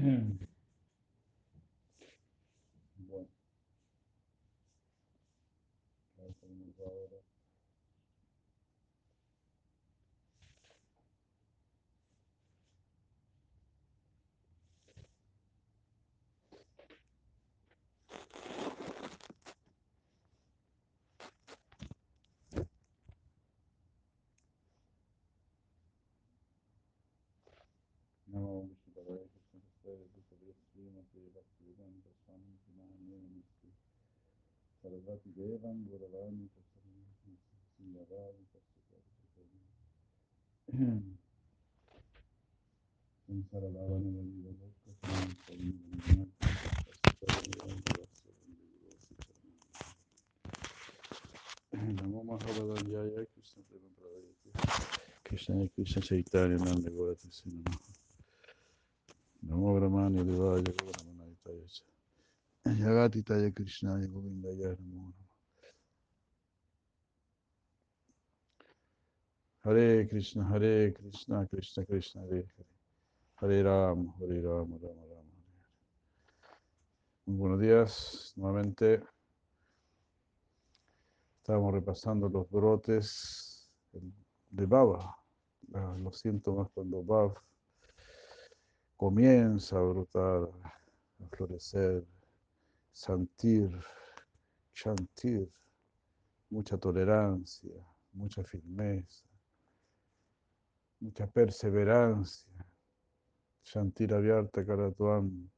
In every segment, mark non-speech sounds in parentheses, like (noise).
Mm-hmm. Vandita Bhakta Swami Swami Namo Mahabharaya Krishna Prema Pradayati Krishna Krishna Chaitanya Nanda Gaurati Sinama Namo Brahmani Devaya Gauramanaitaya Cha Yagatitaya Krishnaya Govindaya Namo Hare Krishna Hare Krishna Krishna Krishna Hare Hare. Hare Ram Hare Ram Hare Hare. Muy buenos días nuevamente. Estábamos repasando los brotes de baba, la- los síntomas cuando Bab comienza a brotar, a florecer, sentir, chantir, mucha tolerancia, mucha firmeza, mucha perseverancia, Shantir abierta Karatuan,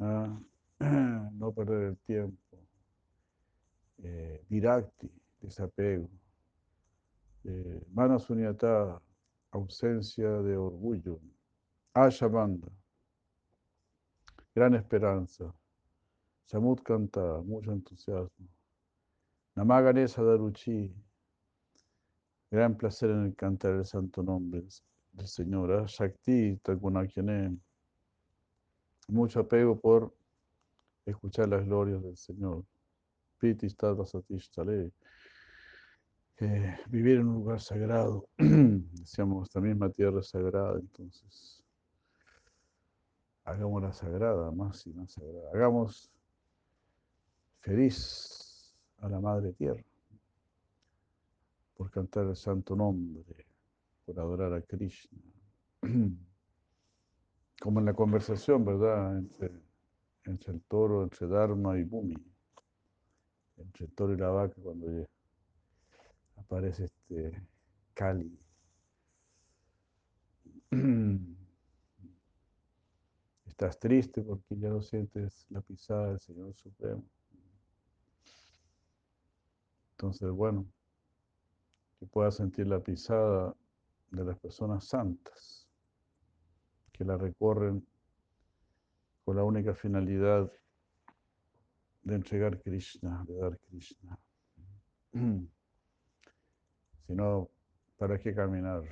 ¿ah? (clears throat) no perder el tiempo, eh, desapego, eh, Manasunyata, ausencia de orgullo, Ashabanda, gran esperanza, Samut Kanta, mucho entusiasmo, Namaganesa Daruchi, gran placer en el cantar el santo nombre del- Señor, Ah, Shakti Takunakyanem, mucho apego por escuchar las glorias del Señor. Piti Tattva Satishtale, eh, vivir en un lugar sagrado, (clears throat) decíamos, esta misma tierra sagrada, entonces hagámosla sagrada, más y más sagrada. Hagamos feliz a la Madre Tierra por cantar el santo nombre, por adorar a Krishna. (clears throat) Como en la conversación, ¿verdad? Entre, el toro, entre Dharma y Bhumi, entre el toro y la vaca, cuando aparece este Kali. (clears throat) Estás triste porque ya no sientes la pisada del Señor Supremo. Entonces, bueno, que puedas sentir la pisada de las personas santas que la recorren con la única finalidad de entregar Krishna, de dar Krishna. (clears throat) Si no, ¿para qué caminar?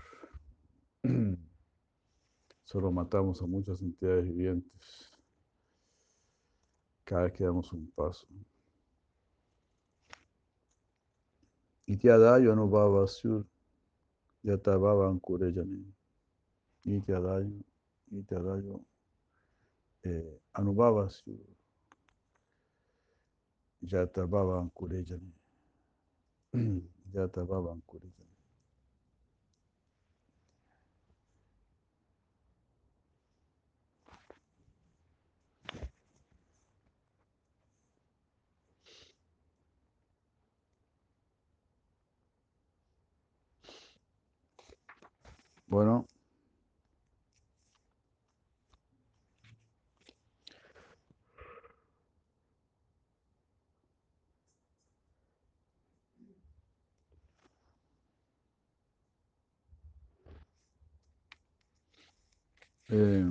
(clears throat) Solo matamos a muchas entidades vivientes cada vez que damos un paso. Ityadayo anubhava sur yatabhava ankurejani. Ityadayo, ityadayo eh, anubhava sur yatabhava ankurejani. Yatabhava ankurejani. Bueno. Eh,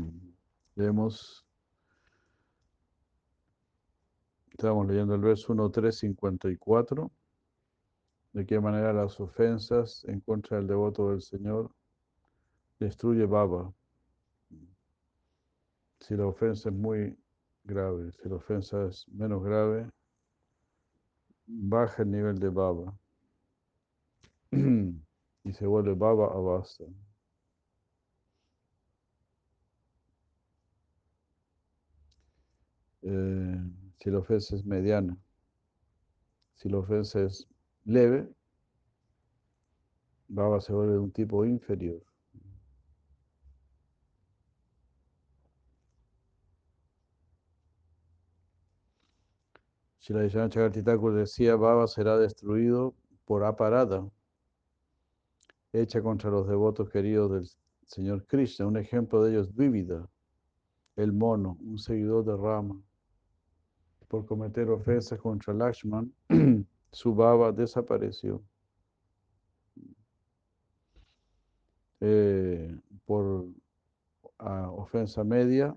leemos, estamos leyendo el verso 1, 3, 54, de qué manera las ofensas en contra del devoto del Señor destruye Baba. Si la ofensa es muy grave, si la ofensa es menos grave, baja el nivel de Baba (clears throat) y se vuelve Baba Abasa. Eh, si la ofensa es mediana, si la ofensa es leve, Baba se vuelve de un tipo inferior. Si la Chakartitakur decía, Baba será destruido por aparada, hecha contra los devotos queridos del Señor Krishna. Un ejemplo de ello es el mono, un seguidor de Rama. Por cometer ofensas contra Lakshman, (clears throat) su baba desapareció. Eh, por ah, ofensa media,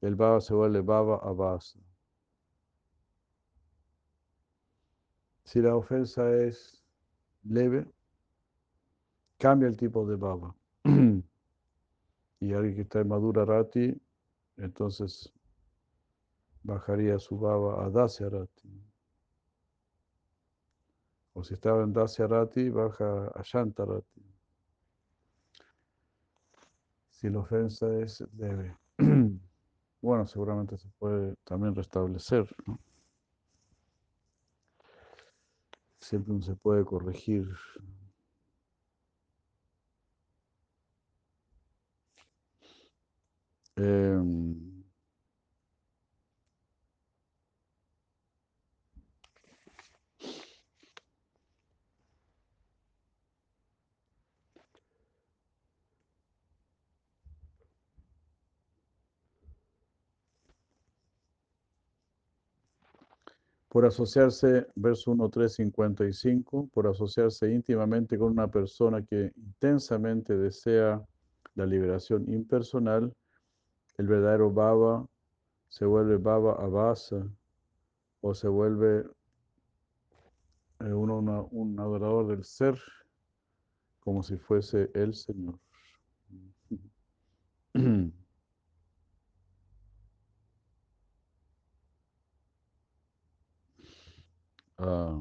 el baba se vuelve baba abasa. Si la ofensa es leve, cambia el tipo de baba. (clears throat) y alguien que está en Madura Rati, entonces bajaría su baba a Dasya Rati. O si estaba en Dasya Rati, baja a Shanta Rati. Si la ofensa es leve. (clears throat) bueno, seguramente se puede también restablecer. Siempre se puede corregir. Em, por asociarse, verso 1, 3, 55, por asociarse íntimamente con una persona que intensamente desea la liberación impersonal, el verdadero Baba se vuelve Baba Abasa o se vuelve eh, uno, una- un adorador del ser como si fuese el Señor. (clears throat) Ah,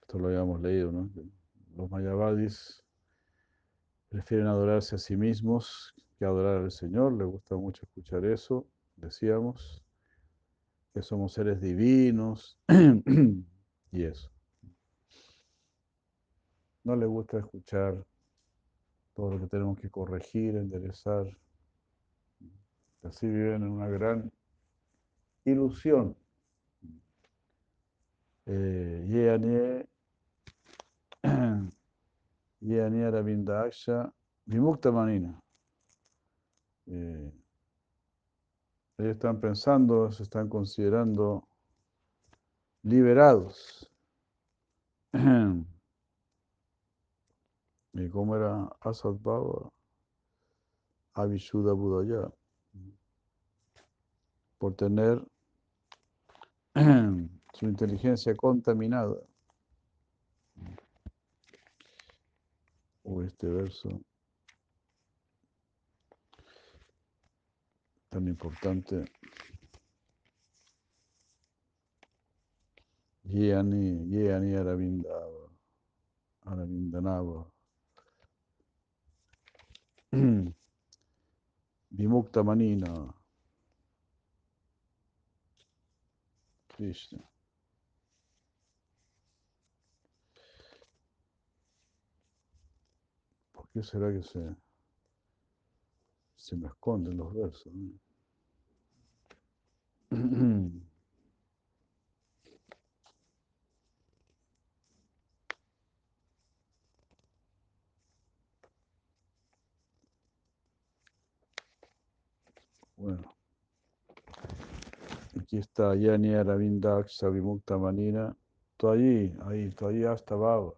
esto lo habíamos leído, ¿no? Los mayavadis prefieren adorarse a sí mismos que adorar al Señor. Les gusta mucho escuchar eso, decíamos, que somos seres divinos (clears throat) y eso. No les gusta escuchar todo lo que tenemos que corregir, enderezar. Así viven en una gran ilusión. Eh, Yeanie (clears throat) Yeanie Aravindaksha Vimukta Manina. Eh, ellos están pensando, se están considerando liberados. ¿Y (clears throat) cómo era Asad Baba? Avishuddha Budaya. Por tener (clears throat) su inteligencia contaminada. O este verso tan importante. Yeani, Yeani Aravindava, Aravindanava. (clears throat) Vimukta Manina. Krishna. ¿Por qué será que se, se me esconden los versos? no? (clears throat) Bueno, aquí está Yani Aravindaksha Vimukta Manina. Todo allí, ahí, todo allí hasta Baba.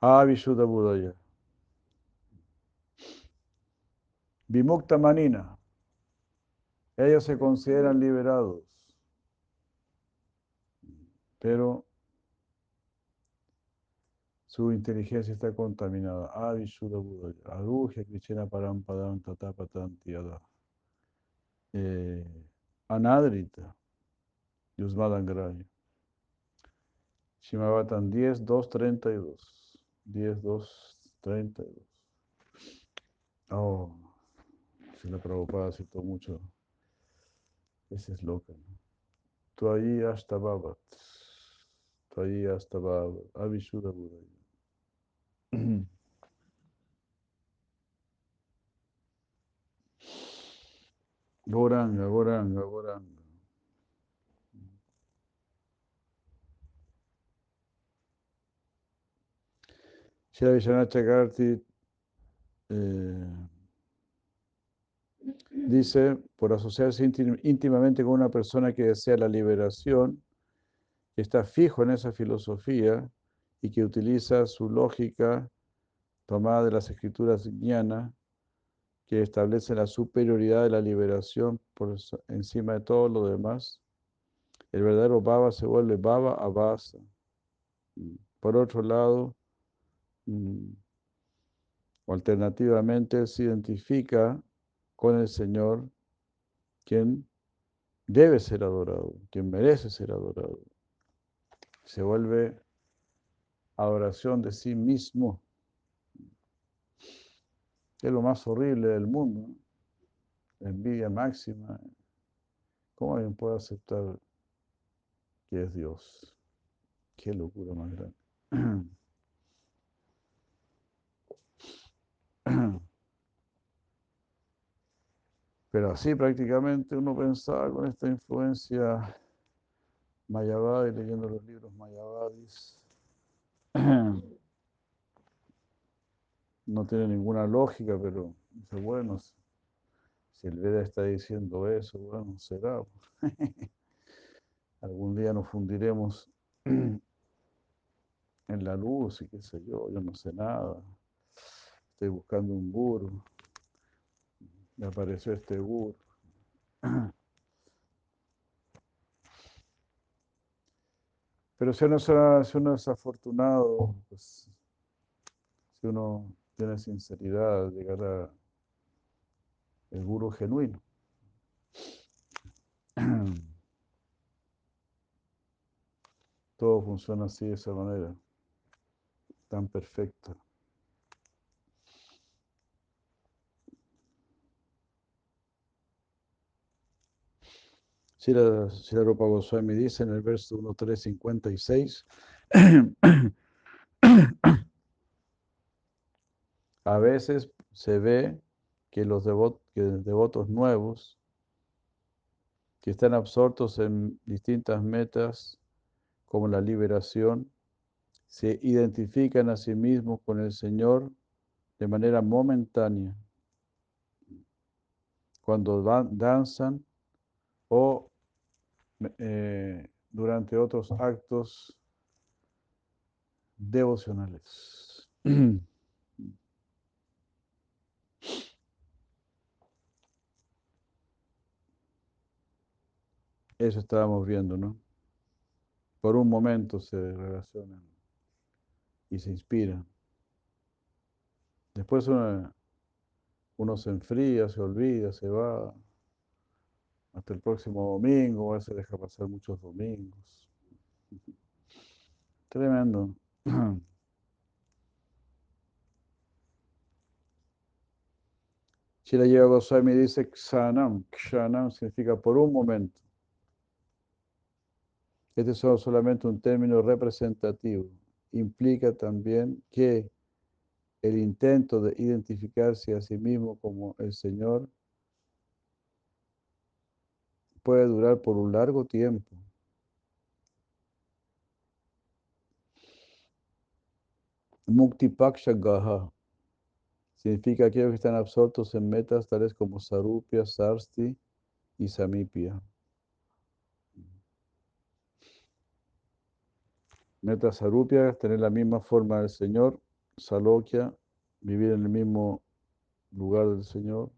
Ah, Vishuddha Budaya. Vimukta Manina. Ellos se consideran liberados, pero su inteligencia está contaminada. Avishuddha Buddha, Aruhya Krishna Parampadam Tatapatantiada. Eh, Anadrita, Yusmadangraya. Shimabatan 10, 2, 32. 10, 2, 32. Oh, la Prabhupada citó mucho ese es loca. ¿no? Tuayi hasta babat. Tuayi hasta babat. Avishuddha Buddha. (clears throat) Goranga, Goranga, Goranga. Shri Vishwanath Chakravarti eh, dice, por asociarse íntim- íntimamente con una persona que desea la liberación, está fijo en esa filosofía y que utiliza su lógica tomada de las escrituras jnana, que establece la superioridad de la liberación por encima de todo lo demás, el verdadero baba se vuelve baba abasa. Por otro lado, mm, alternativamente se identifica con el Señor, quien debe ser adorado, quien merece ser adorado. Se vuelve adoración de sí mismo. Es lo más horrible del mundo. ¿no? Envidia máxima. ¿Cómo alguien puede aceptar que es Dios? Qué locura más grande. (clears throat) (clears throat) Pero así prácticamente uno pensaba con esta influencia Mayavadi, leyendo los libros Mayavadis. (clears throat) No tiene ninguna lógica, pero dice, bueno, si- el Veda está diciendo eso, bueno, será. (laughs) Algún día nos fundiremos (clears throat) en la luz y qué sé yo, yo no sé nada. Estoy buscando un guru. Me apareció este guru. (clears throat) Pero si uno, si uno es afortunado, pues, si uno tiene sinceridad, llegará el guru genuino. (clears throat) Todo funciona así, de esa manera, tan perfecta. Si la, si la Rupa Goswami dice en el verso 1.356, a veces se ve que los devotos nuevos que están absortos en distintas metas como la liberación, se identifican a sí mismos con el Señor de manera momentánea, cuando dan- danzan o eh, durante otros actos devocionales. (clears throat) Eso estábamos viendo, ¿no? Por un momento se relacionan y se inspiran. Después uno, uno se enfría, se olvida, se va hasta el próximo domingo, a veces deja pasar muchos domingos. (laughs) Tremendo. Shira Yoga Goswami dice Kshanam. Kshanam significa por un momento. Este es solamente un término representativo. Implica también que el intento de identificarse a sí mismo como el Señor puede durar por un largo tiempo. Mukti Paksha Gaha significa aquellos que están absortos en metas tales como Sarupya, Sarsti y Samipya. Meta Sarupya, tener la misma forma del Señor. Salokya, vivir en el mismo lugar del Señor.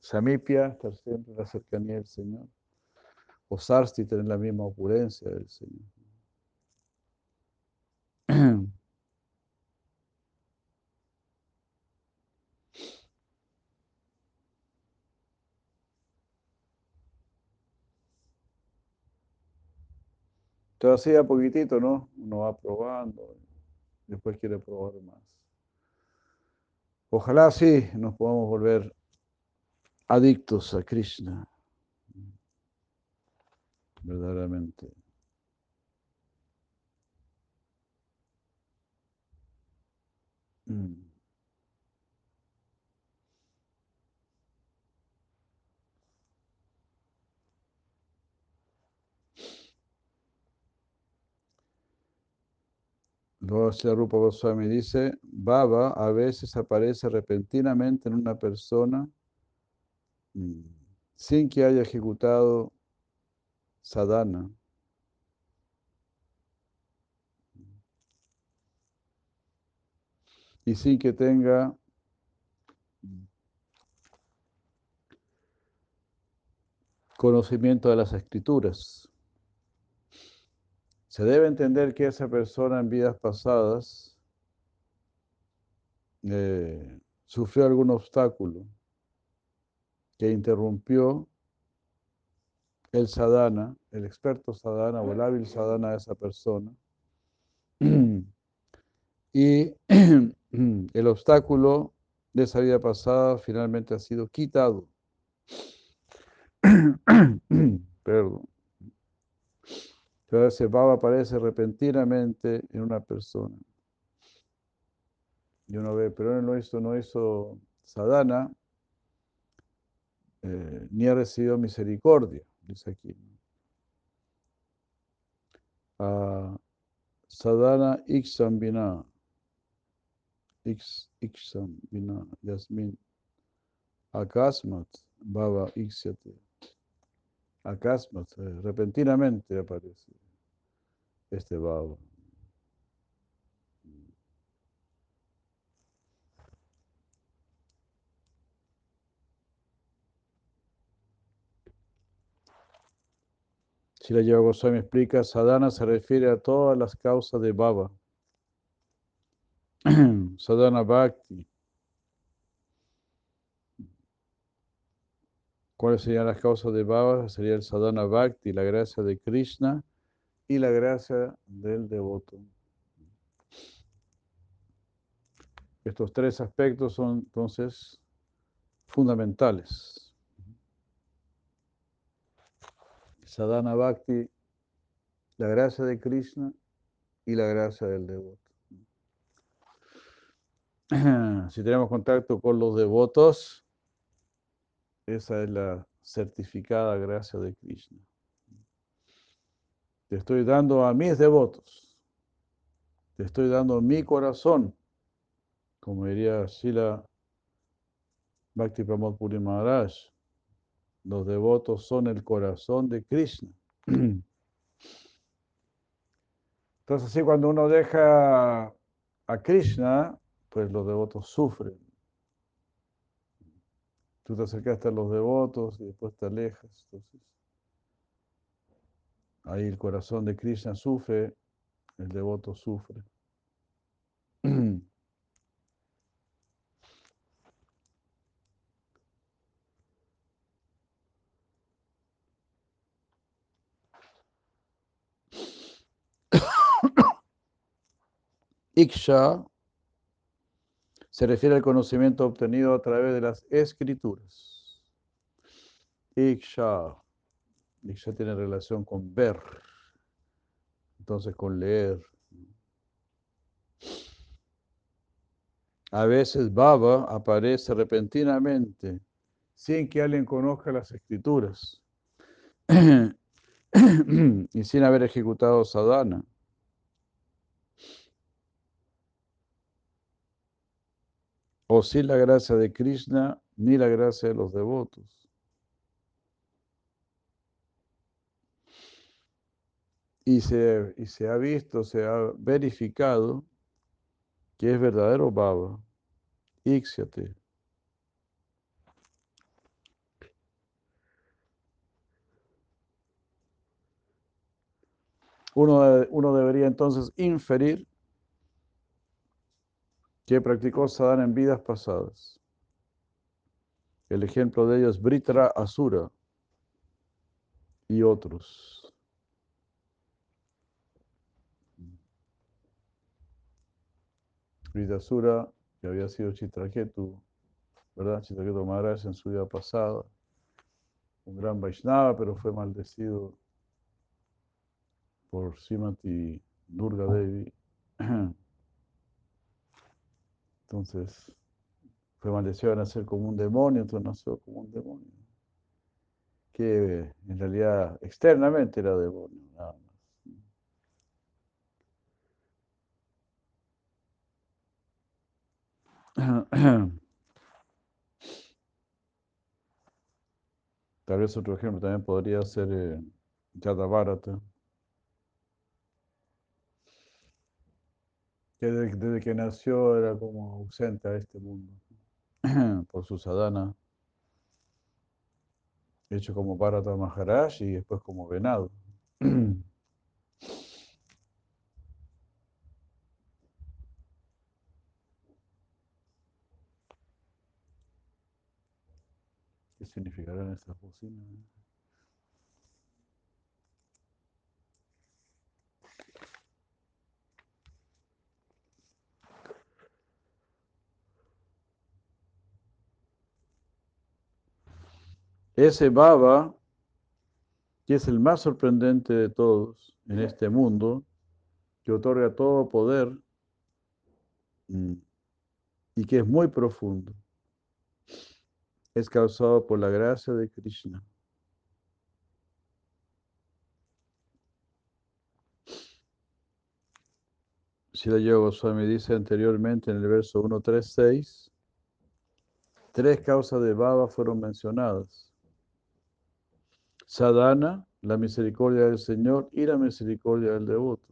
Samipia, estar siempre en la cercanía del Señor. O Sarsti, tener la misma opulencia del Señor. Entonces así a poquitito, ¿no? Uno va probando, después quiere probar más. Ojalá sí nos podamos volver adictos a Krishna. Verdaderamente. Mm. Luego la Rupa Goswami dice, Baba a veces aparece repentinamente en una persona mm, sin que haya ejecutado sadhana. Y sin que tenga conocimiento de las escrituras. Se debe entender que esa persona en vidas pasadas eh, sufrió algún obstáculo que interrumpió el sadhana, el experto sadhana o el hábil sadhana de esa persona. (clears throat) Y (clears throat) el obstáculo de esa vida pasada finalmente ha sido quitado. (clears throat) Perdón. Entonces baba aparece repentinamente en una persona. Y uno ve, pero no hizo, no hizo sadhana, eh, ni ha recibido misericordia, dice aquí. Uh, iksam vina, iksam vina, yasmin, akasmat, baba iksyate. Akasmat, eh, repentinamente aparece este baba. Si la Yoga Goswami explica, sadhana se refiere a todas las causas de baba. (clears throat) sadhana bhakti. ¿Cuáles serían las causas de baba? Sería el sadhana bhakti, la gracia de Krishna y la gracia del devoto. Estos tres aspectos son entonces fundamentales. Sadhana Bhakti, la gracia de Krishna y la gracia del devoto. (clears throat) Si tenemos contacto con los devotos, esa es la certificada gracia de Krishna. Te estoy dando a mis devotos. Te estoy dando mi corazón. Como diría Sila Bhakti Pramod Puri Maharaj. Los devotos son el corazón de Krishna. (clears throat) Entonces, así cuando uno deja a Krishna, pues los devotos sufren. Tú te acercaste a los devotos y después te alejas. Ahí el corazón de Krishna sufre, el devoto sufre. (clears throat) Iksha se refiere al conocimiento obtenido a través de las escrituras. Iksha. Iksha tiene relación con ver, entonces con leer. A veces Baba aparece repentinamente sin que alguien conozca las escrituras (clears throat) y sin haber ejecutado sadhana. o sin la gracia de Krishna ni la gracia de los devotos. Y se, y se, ha visto, se ha verificado que es verdadero Baba. Íxiate. Uno, uno debería entonces inferir que practicó sadhana en vidas pasadas. El ejemplo de ello es Britra Asura y otros. Britra Asura, que había sido Chitraketu, ¿verdad? Chitraketu Maharaj en su vida pasada, un gran Vaishnava, pero fue maldecido por Srimati Durga Devi. (clears throat) Entonces, maldecido de nacer como un demonio, entonces nació como un demonio. Que en realidad externamente era demonio, nada más. Tal vez otro ejemplo también podría ser eh, que desde, que nació era como ausente a este mundo (clears throat) por su sadhana, hecho como Bharata Maharaj y después como venado. (clears throat) ¿Qué significarán esas bocinas? Ese Baba, que es el más sorprendente de todos en este mundo, que otorga todo poder mm, y que es muy profundo, es causado por la gracia de Krishna. Sila Yoga Goswami dice anteriormente en el verso 136, tres causas de Baba fueron mencionadas. Sadhana, la misericordia del Señor y la misericordia del devoto.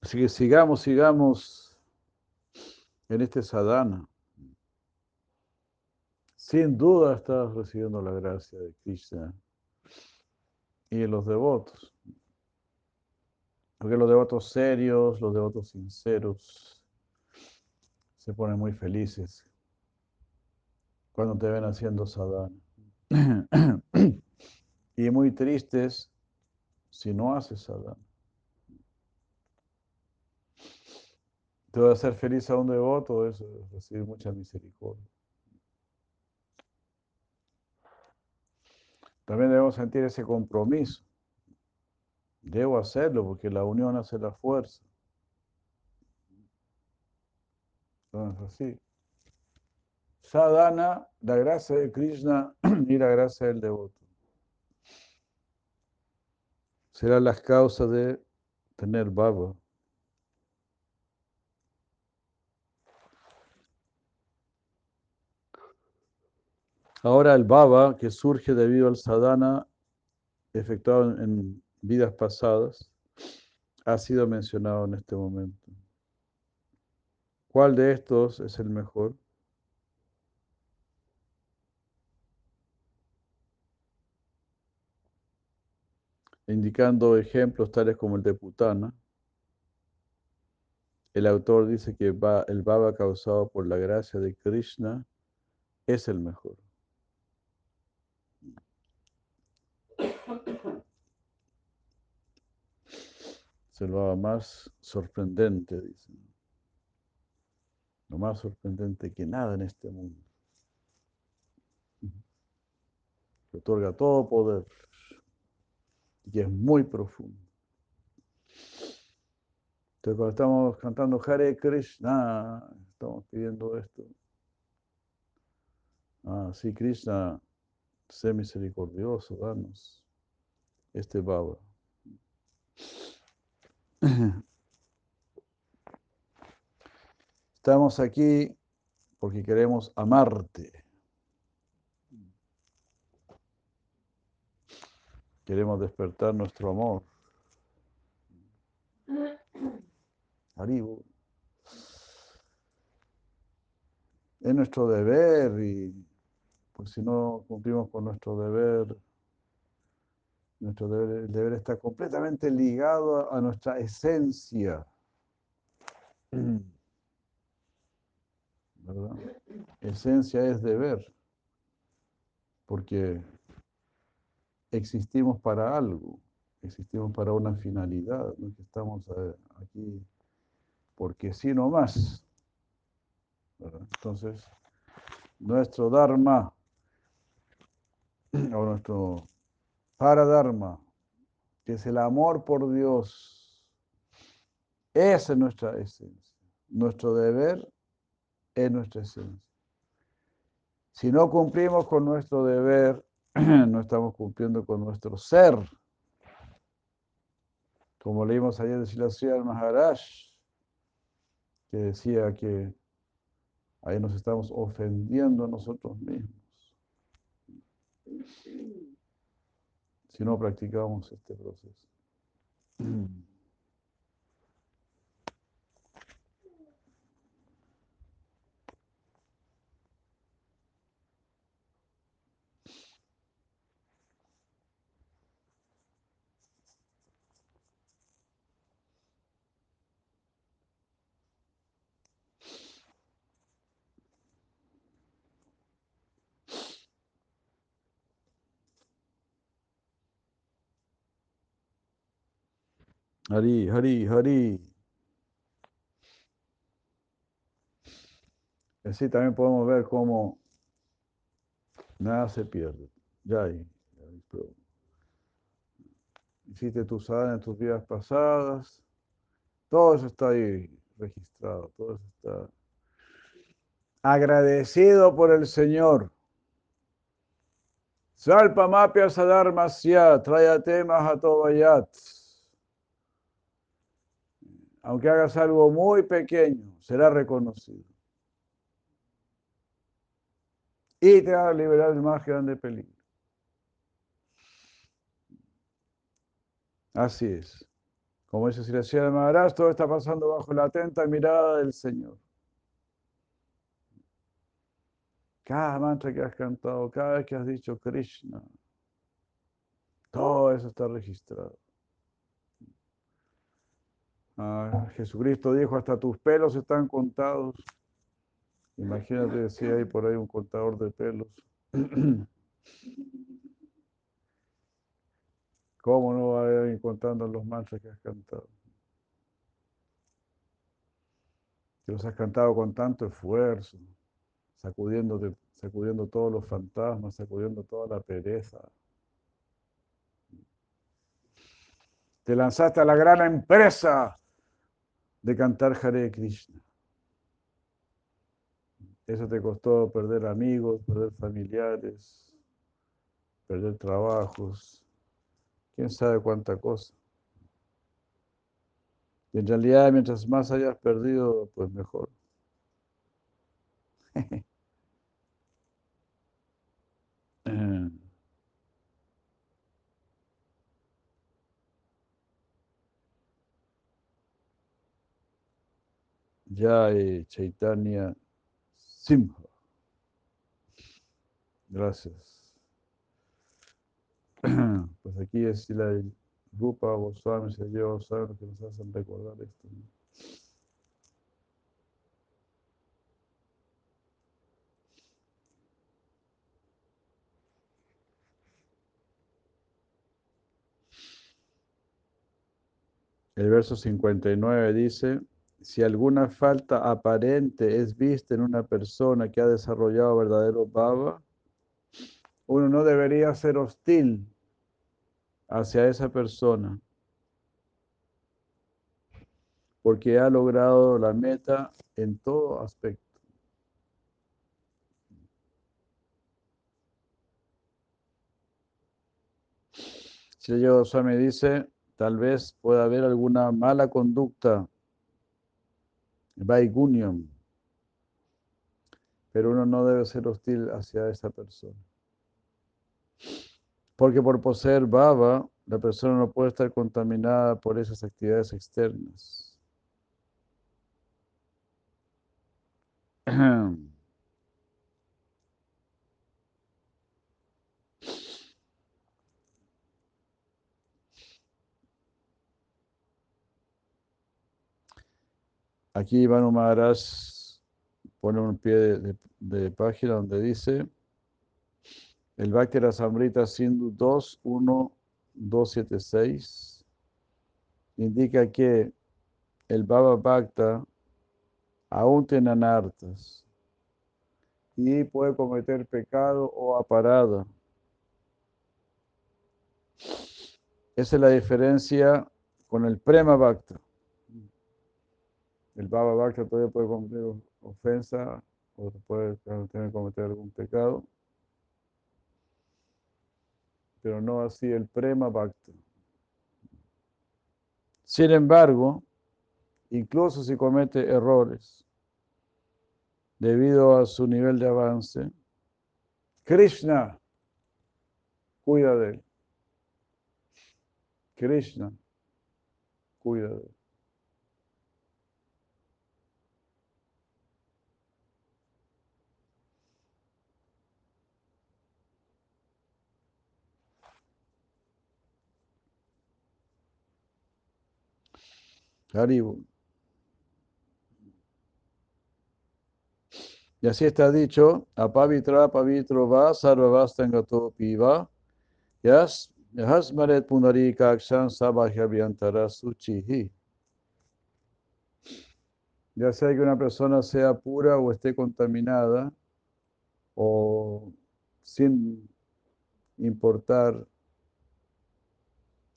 Así que sigamos, sigamos en este sadhana. Sin duda estás recibiendo la gracia de Krishna y de los devotos. Porque los devotos serios, los devotos sinceros, se ponen muy felices cuando te ven haciendo sadhana. (clears throat) y muy tristes si no haces sadhana. Te va a hacer feliz a un devoto, es recibir mucha misericordia. También debemos sentir ese compromiso. Debo hacerlo porque la unión hace la fuerza. Entonces, así. Sadhana, la gracia de Krishna (clears throat) y la gracia del devoto. Serán las causas de tener baba. Ahora el baba, que surge debido al sadhana efectuado en, vidas pasadas, ha sido mencionado en este momento. ¿Cuál de estos es el mejor? Indicando ejemplos tales como el de Putana, el autor dice que el baba causado por la gracia de Krishna es el mejor. El baba más sorprendente, dice. Lo más sorprendente que nada en este mundo. Que otorga todo poder y es muy profundo. Entonces, cuando estamos cantando Hare Krishna, estamos pidiendo esto. Ah, sí, Krishna, sé misericordioso, danos este baba. Estamos aquí porque queremos amarte. Queremos despertar nuestro amor. Haribo. es nuestro deber y pues si no cumplimos con nuestro deber, nuestro deber, el deber está completamente ligado a, nuestra esencia. (clears throat) ¿Verdad? Esencia es deber, porque existimos para algo, existimos para una finalidad, no que estamos eh, aquí porque sí no más. Entonces, nuestro Dharma (clears throat) o nuestro Paradharma, que es el amor por Dios, esa es nuestra esencia. Nuestro deber es nuestra esencia. Si no cumplimos con nuestro deber, (clears throat) no estamos cumpliendo con nuestro ser. Como leímos ayer de Silasya Maharaj, que decía que ahí nos estamos ofendiendo a nosotros mismos. Si no practicamos este proceso. Hari, Hari, Hari. Así también podemos ver cómo nada se pierde. Ya hay. Hiciste tu sadhana en tus vidas pasadas. Todo eso está ahí registrado. Todo eso está agradecido por el Señor. Salpa mapia sadarmasya, trayate mahatovayat. Aunque hagas algo muy pequeño, será reconocido. Y te va a liberar del más grande peligro. Así es. Como dice Siracía de Maharaj, todo está pasando bajo la atenta mirada del Señor. Cada mantra que has cantado, cada vez que has dicho Krishna, todo eso está registrado. Ah, Jesucristo dijo, hasta tus pelos están contados. Imagínate si hay por ahí un contador de pelos. (clears throat) ¿Cómo no va a ir contando los mantras que has cantado? Que los has cantado con tanto esfuerzo, sacudiéndote, sacudiendo todos los fantasmas, sacudiendo toda la pereza. Te lanzaste a la gran empresa de cantar Hare Krishna. Eso te costó perder amigos, perder familiares, perder trabajos, quién sabe cuánta cosa. Y en realidad, mientras más hayas perdido, pues mejor. (laughs) Jai Chaitanya Simha. Gracias. (clears throat) Pues aquí es la Rupa Goswami, se yo, saben que nos hacen recordar esto. ¿no? El verso 59 dice, si alguna falta aparente es vista en una persona que ha desarrollado verdadero bhava, uno no debería ser hostil hacia esa persona porque ha logrado la meta en todo aspecto. Si yo me dice, tal vez pueda haber alguna mala conducta Vaigunium. Pero uno no debe ser hostil hacia esa persona. Porque por poseer baba, la persona no puede estar contaminada por esas actividades externas. (clears throat) Aquí Manu Maharaj pone un pie de, página donde dice el Bhakti Rasamrita Sindhu 2, 1, 276 indica que el Baba Bhakta aún tiene anartas y puede cometer pecado o aparada. Esa es la diferencia con el Prema Bhakta. El Baba Bhakta todavía puede cometer ofensa o puede cometer algún pecado, pero no así el Prema Bhakta. Sin embargo, incluso si comete errores debido a su nivel de avance, Krishna cuida de él. Krishna cuida de él. Haribo. Y así está dicho, apavitra pavitro va sarvavastangato piva, yas yasmaret punarika akshan sabhyavyantara suchihi. Ya sea que una persona sea pura o esté contaminada, o sin importar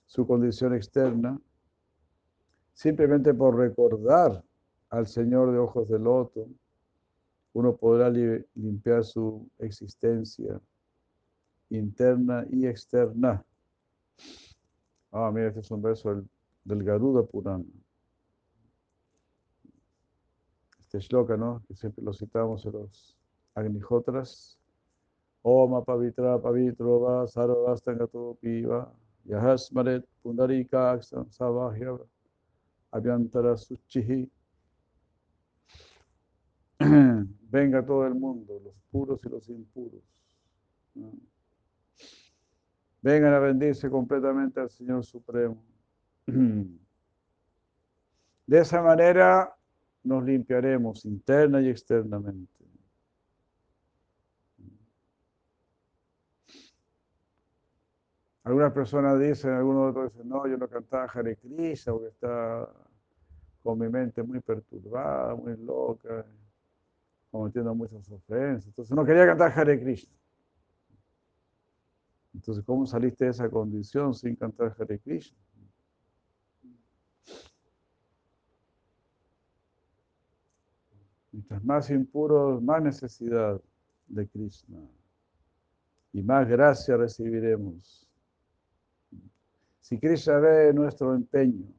su condición externa, simplemente por recordar al Señor de ojos de loto, uno podrá li- limpiar su existencia interna y externa. Ah, mira, este es un verso del, del Garuda Purana. Este shloka, ¿no? Que siempre lo citamos en los Agnihotras. Oma pavitra pavitro va sarvastangatu piva yahasmaret pundarika aksam savahya suchihi. (clears throat) Venga todo el mundo, los puros y los impuros. Vengan a rendirse completamente al Señor Supremo. (clears throat) De esa manera nos limpiaremos interna y externamente. Algunas personas dicen, algunos otros dicen, no, yo no cantaba Hare Krishna porque está con mi mente muy perturbada, muy loca, cometiendo muchas ofensas. Entonces no quería cantar Hare Krishna. Entonces, ¿cómo saliste de esa condición sin cantar Hare Krishna? Mientras más impuros, más necesidad de Krishna. Y más gracia recibiremos. Si Krishna ve nuestro empeño,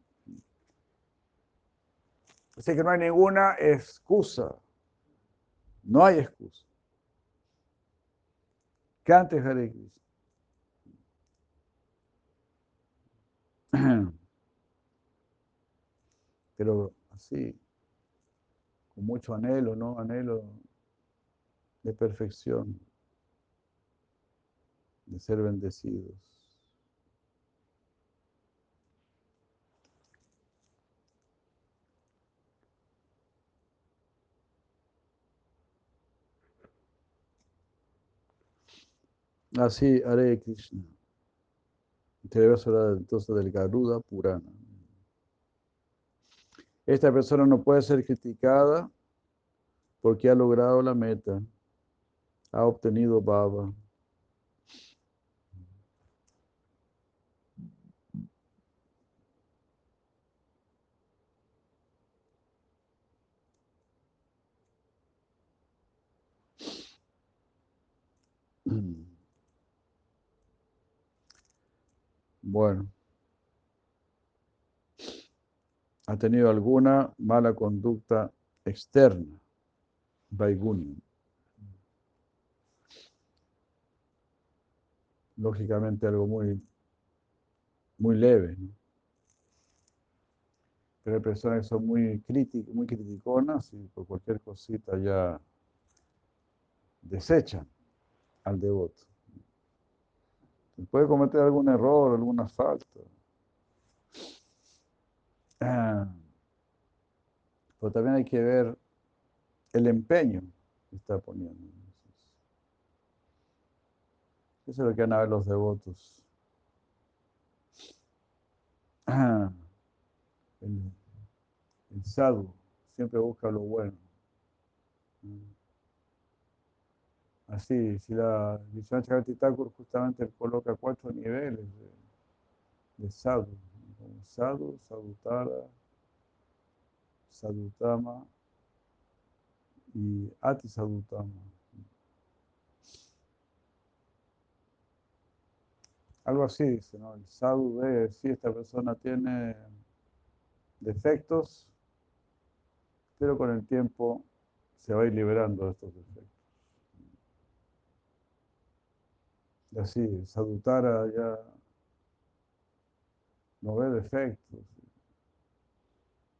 Así que no hay ninguna excusa. No hay excusa. Cante Hare Krishna. Pero así, con mucho anhelo, ¿no? Anhelo de perfección, de ser bendecidos. Así, Hare Krishna. Te debes hablar entonces del Garuda Purana. Esta persona no puede ser criticada porque ha logrado la meta, ha obtenido baba. Bueno. ¿Ha tenido alguna mala conducta externa? Vaigunya. Lógicamente algo muy, muy leve. ¿no? Pero hay personas que son muy críticas, muy criticonas y por cualquier cosita ya desechan al devoto. Puede cometer algún error, alguna falta. Pero también hay que ver el empeño que está poniendo. Eso es lo que van a ver los devotos. El, el sadhu siempre busca lo bueno. Así, si la visión Thakur justamente coloca cuatro niveles de, de sadhu, sadhu, sadhutara, sadhutama y ati sadhutama. Algo así dice, ¿no? El sadhu ve si esta persona tiene defectos, pero con el tiempo se va a ir liberando de estos defectos. Y así, Sadhutara ya no ve defectos.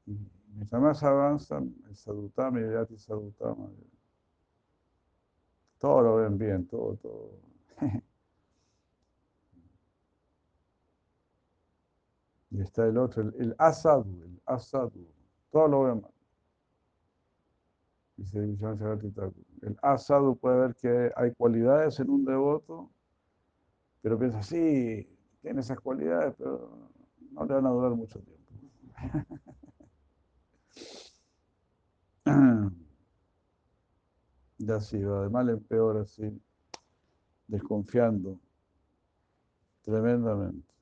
Y mientras más avanzan, el Sadhutama y el Yati Sadhutama, todo lo ven bien, todo, todo. (laughs) y está el otro, el, el Asadu, el Asadu, todo lo ven mal. Dice El Asadu puede ver que hay cualidades en un devoto pero piensa, sí, tiene esas cualidades, pero no le van a durar mucho tiempo. (clears throat) ya sí, va de mal en peor así, desconfiando tremendamente.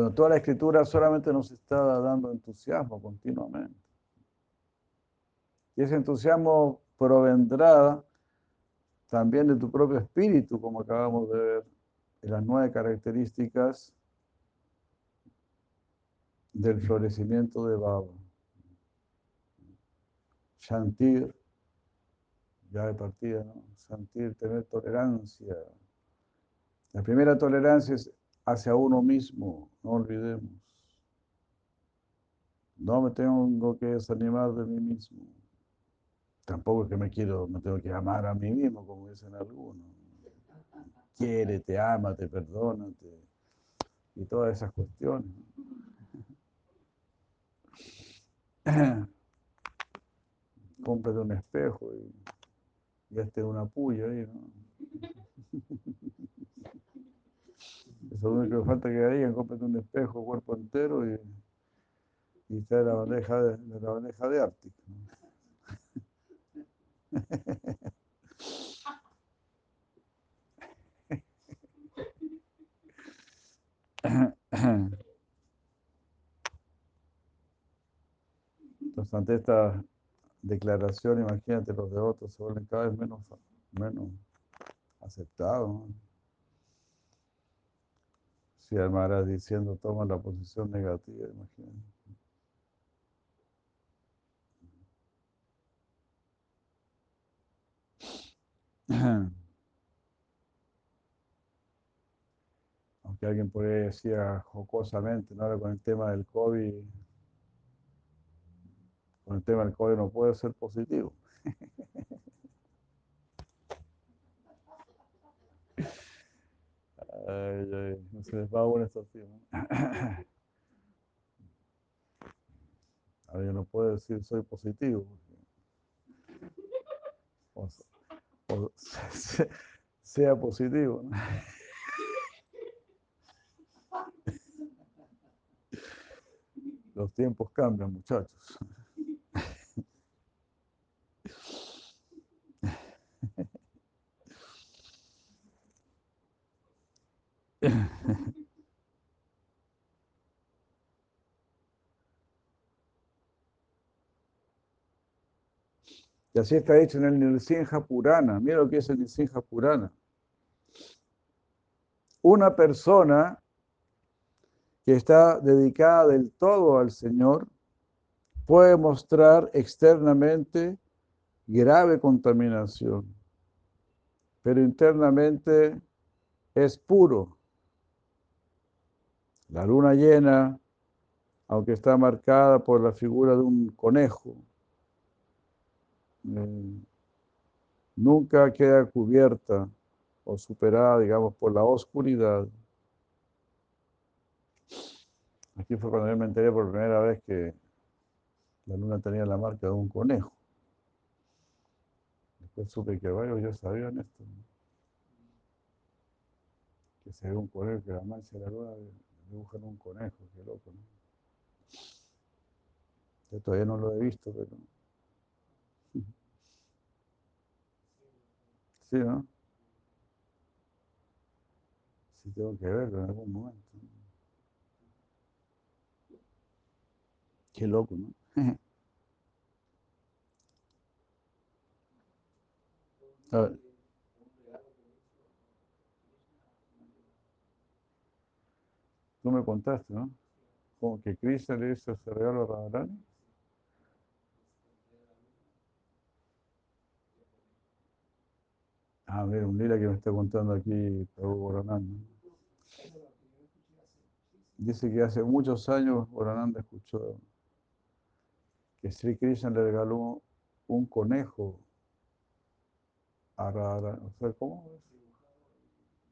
Cuando toda la escritura solamente nos está dando entusiasmo continuamente. Y ese entusiasmo provendrá también de tu propio espíritu, como acabamos de ver en las nueve características del florecimiento de Baba. Shantir, ya de partida, ¿no? Shantir, tener tolerancia. La primera tolerancia es hacia uno mismo, no olvidemos. No me tengo que desanimar de mí mismo. Tampoco es que me quiero, me tengo que amar a mí mismo, como dicen algunos. Quiérete, ámate, perdónate. Y todas esas cuestiones. (clears throat) Cómprate un espejo y, hazte una puya ahí, ¿no? (laughs) Eso lo único que falta que harían, cómprate un espejo, cuerpo entero y, y trae la bandeja de, la bandeja de Ártico. Entonces, ante esta declaración, imagínate, los devotos se vuelven cada vez menos, menos aceptados. Si Almara diciendo toma la posición negativa, imagínate. (clears throat) Aunque alguien por ahí decía jocosamente, ¿no? ahora con el tema del COVID, con el tema del COVID no puede ser positivo. (laughs) No se les va bueno estos. Ahora yo no puedo decir soy positivo. O, o sea (laughs) positivo. (laughs) Los tiempos cambian, muchachos. Así está hecho en el Nirsinha Purana. Mira lo que es el Nirsinha Purana. Una persona que está dedicada del todo al Señor puede mostrar externamente grave contaminación, pero internamente es puro. La luna llena, aunque está marcada por la figura de un conejo, eh, nunca queda cubierta o superada, digamos, por la oscuridad. Aquí fue cuando yo me enteré por primera vez que la luna tenía la marca de un conejo. Después supe que varios ya sabían esto. Que se ve un conejo, que la mancha de la luna dibujan un conejo, qué loco, ¿no? Yo todavía no lo he visto, pero... Sí, ¿no? Sí, tengo que verlo en algún momento. Qué loco, ¿no? (laughs) A ver. Tú me contaste, ¿no? Como que Krishna le hizo ese regalo a Radharani. Ah, mira, un lila que me está contando aquí Prabhu Borananda. Dice que hace muchos años Borananda escuchó que Sri Krishna le regaló un conejo a Radharani. O sea, ¿cómo?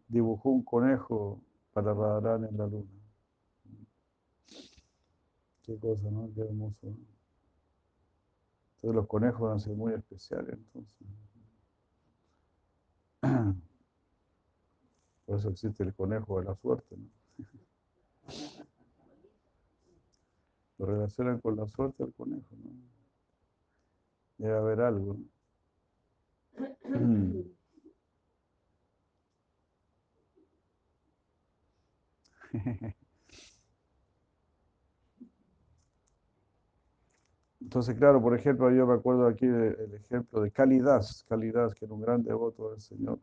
Dibujó un conejo para Radharani en la luna. Qué cosa, ¿no? Qué hermoso. ¿no? Entonces los conejos van a ser muy especiales, entonces. (clears throat) Por eso existe el conejo de la suerte, ¿no? Lo relacionan con la suerte del conejo, ¿no? Debe haber algo. ¿no? (clears throat) Entonces, claro, por ejemplo, yo me acuerdo aquí del ejemplo de Calidas, Calidas, que era un gran devoto del Señor.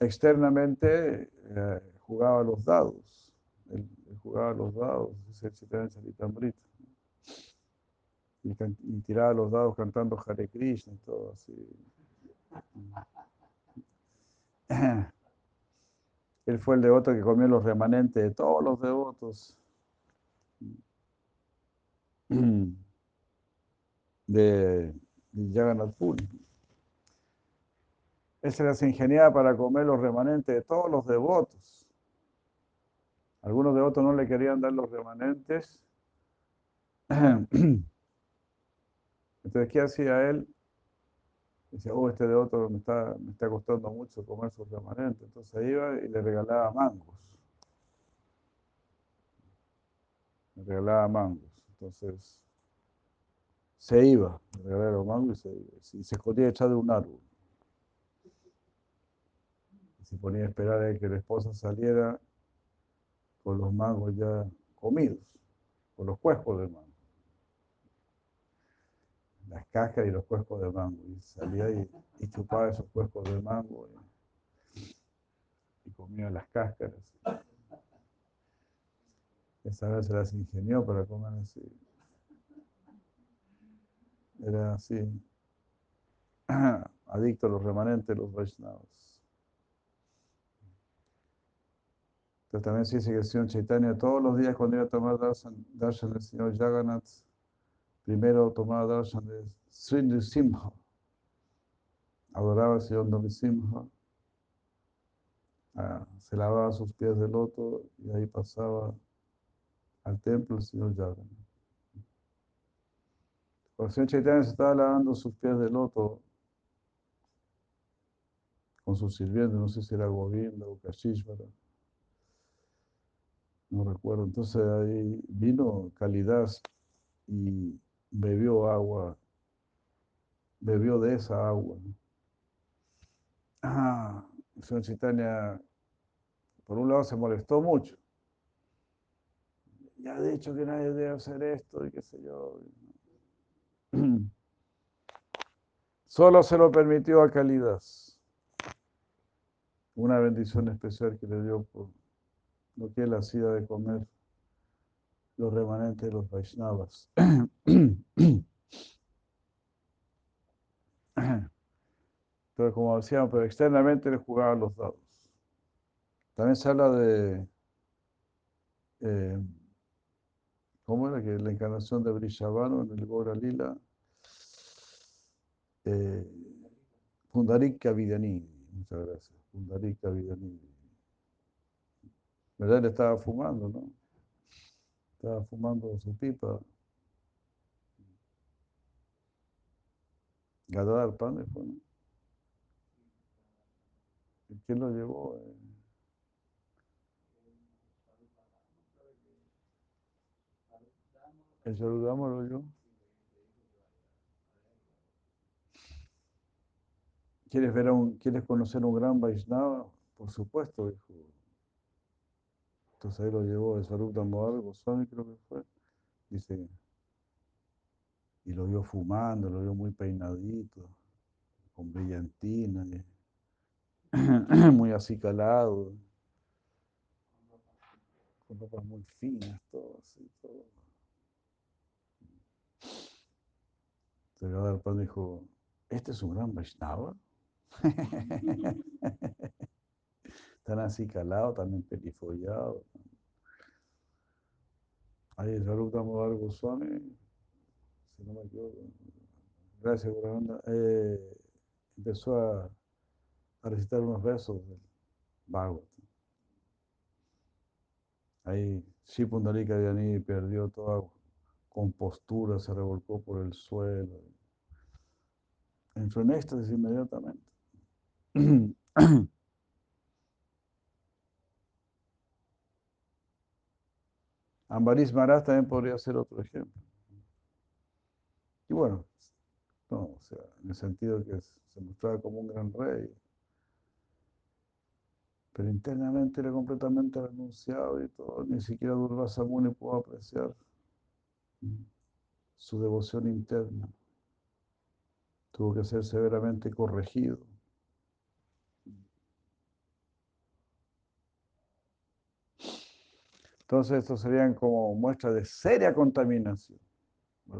Externamente eh, jugaba los dados, él, él jugaba los dados, dice el y, can- y tiraba los dados cantando Hare Krishna y todo así. (clears throat) Él fue el devoto que comió los remanentes de todos los devotos de, de Jagannath Puri. Él se las ingeniaba para comer los remanentes de todos los devotos. Algunos devotos no le querían dar los remanentes. (clears throat) Entonces, ¿qué hacía él? Decía, oh, este devoto me está, me está costando mucho comer sus remanentes. Entonces iba y le regalaba mangos. Le regalaba mangos. Entonces, se iba, los mangos y se. Y se escondía echado de un árbol. Y se ponía a esperar a que la esposa saliera con los mangos ya comidos, con los cuescos de mango. Las cajas y los cuescos de mango. Y salía y, y chupaba esos cuescos de mango y, y comía las cáscaras. Esa vez se las ingenió para comer así. Era así. (clears throat) Adicto a los remanentes de los Vaishnavas. Pero también se dice que el señor Chaitanya todos los días cuando iba a tomar darshan, darshan del señor Jagannath, primero tomaba darshan de Sri Nrisimha. Adoraba al señor Nrisimha. Ah, se lavaba sus pies de loto y ahí pasaba al templo del señor Jagannath. El señor Chaitanya se estaba lavando sus pies de loto con sus sirvientes, no sé si era Govinda o Kashishvara, no recuerdo. Entonces ahí vino Calidas y bebió agua, bebió de esa agua. Ah, el señor Chaitanya, por un lado, se molestó mucho. Ya he dicho que nadie debe hacer esto y qué sé yo. (clears throat) Solo se lo permitió a Calidas. Una bendición especial que le dio por lo que él hacía de comer los remanentes de los Vaishnavas. (clears throat) Entonces, como decíamos, pero externamente le jugaban los dados. También se habla de, eh, ¿cómo era? Que la encarnación de Brishavano en el Gora Lila, eh, Pundarika. Muchas gracias. Pundarika Vidyanidhi. ¿Verdad? Él estaba fumando, ¿no? Estaba fumando su pipa. Gadadhar Pandey fue, ¿no? ¿Y ¿Quién lo llevó? Eh, El Sarudama lo llevó. ¿Quieres, ver a un, ¿Quieres conocer un gran Vaishnava? Por supuesto, dijo. Entonces ahí lo llevó el Sarup Damodar Goswami, creo que fue. Dice, y lo vio fumando, lo vio muy peinadito, con brillantina, (clears throat) muy acicalado, con ropas muy finas, todo así, todo. Entonces Pan dijo, ¿este es un gran Vaishnava? (laughs) tan acicalado, tan emperifollado. Ahí el Sarup Damodar Goswami, si no me equivoco, gracias por eh, empezó a, a, recitar unos versos del Bhagavad. Ahí Shipundalika Dhyani perdió toda compostura, se revolcó por el suelo. Entró en éxtasis inmediatamente. (clears throat) Ambaris Maharaj también podría ser otro ejemplo. Y bueno, no, o sea, en el sentido que se mostraba como un gran rey, pero internamente era completamente renunciado y todo, ni siquiera Durvasa Muni pudo apreciar su devoción interna. Tuvo que ser severamente corregido. Entonces, estos serían como muestras de seria contaminación.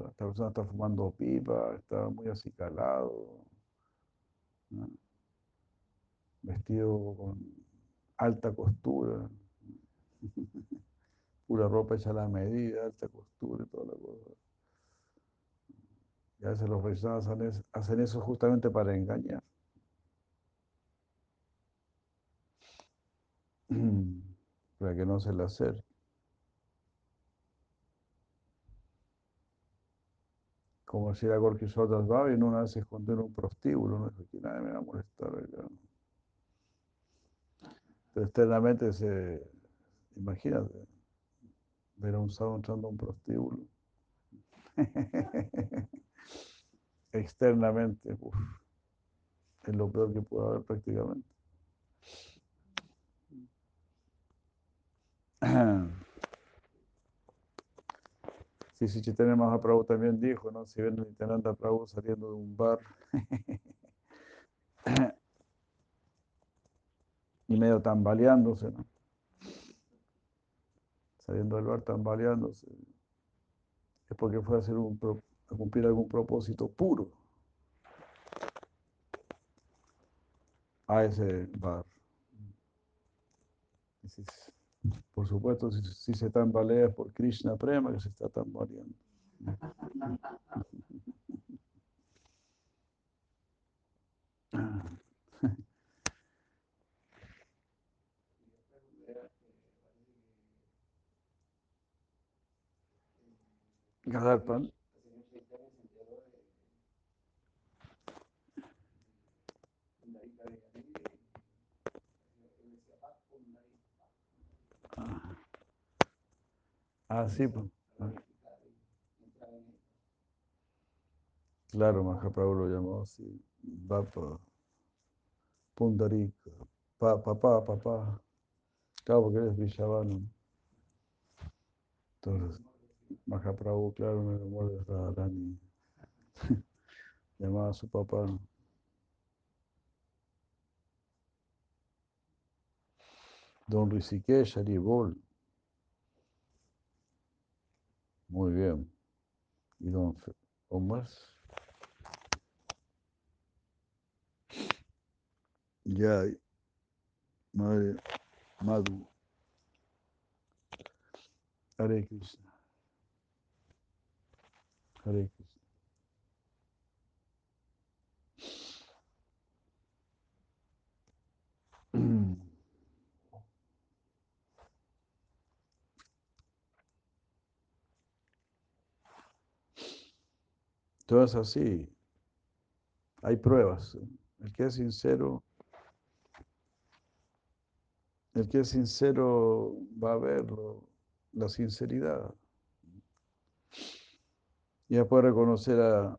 Esta persona está fumando pipa, está muy acicalado, vestido con alta costura, (laughs) pura ropa hecha a la medida, alta costura y toda la cosa. Y a veces los personas hacen eso justamente para engañar. (clears throat) Para que no se le acerque. como si era Gorky Sotas y en una vez se escondió en un prostíbulo, no dijo que nadie me va a molestar. Pero externamente se, imagínate, ver a un sábado entrando a un prostíbulo. (laughs) externamente, uf, es lo peor que puede haber prácticamente. (clears throat) Sí, sí, Chaitanya Mahaprabhu también dijo, ¿no? Si ven a Nityananda Prabhu saliendo de un bar (clears throat) y medio tambaleándose, ¿no? Saliendo del bar tambaleándose, es porque fue a, hacer un, a cumplir algún propósito puro a ese bar. Por supuesto, si, se tambalea por Krishna Prema, que se está tambaleando. (laughs) Gadarpan. Ah, sí, pues. Claro, Mahaprabhu lo llamó así. Bapa. Pundarika. Pa, papá, papá. Claro, porque eres Vishavana. Entonces, Mahaprabhu, claro, en el amor de Radharani. (laughs) Llamaba a su papá. Don Rishikesh Bol. Muy bien. ¿Y don Omar? Ya, madre, Madhu. Hare Krishna. (clears throat) Todo es así. Hay pruebas. El que es sincero, el que es sincero va a verlo, la sinceridad. Ya puede reconocer a,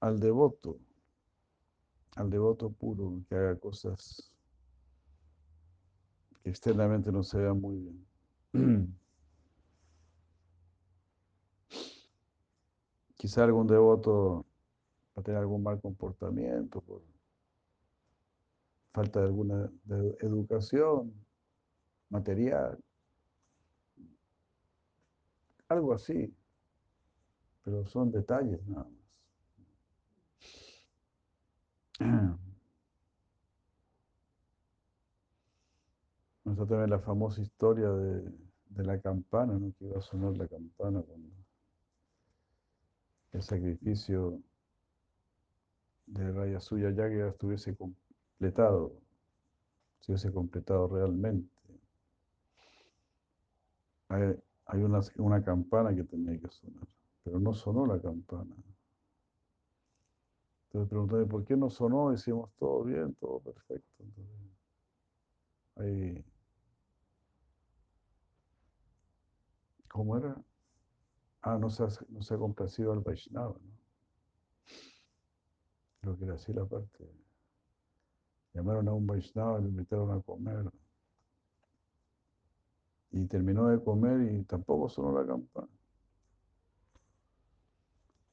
al devoto, al devoto puro, que haga cosas que externamente no se vean muy bien. (clears throat) Quizá algún devoto va a tener algún mal comportamiento por falta de alguna de educación material, algo así, pero son detalles nada más. (clears throat) A tener la famosa historia de, la campana, ¿no? que iba a sonar la campana cuando el sacrificio de Raya Suya ya que estuviese completado, si hubiese completado realmente. Hay, una, campana que tenía que sonar, pero no sonó la campana. Entonces pregunté, ¿por qué no sonó? Hicimos todo bien, todo perfecto. Entonces, ahí, ¿Cómo era? Ah, no se ha, no se ha complacido al Vaishnava, ¿no? Lo que era así la parte. Llamaron a un Vaishnava y lo invitaron a comer. Y terminó de comer y tampoco sonó la campana.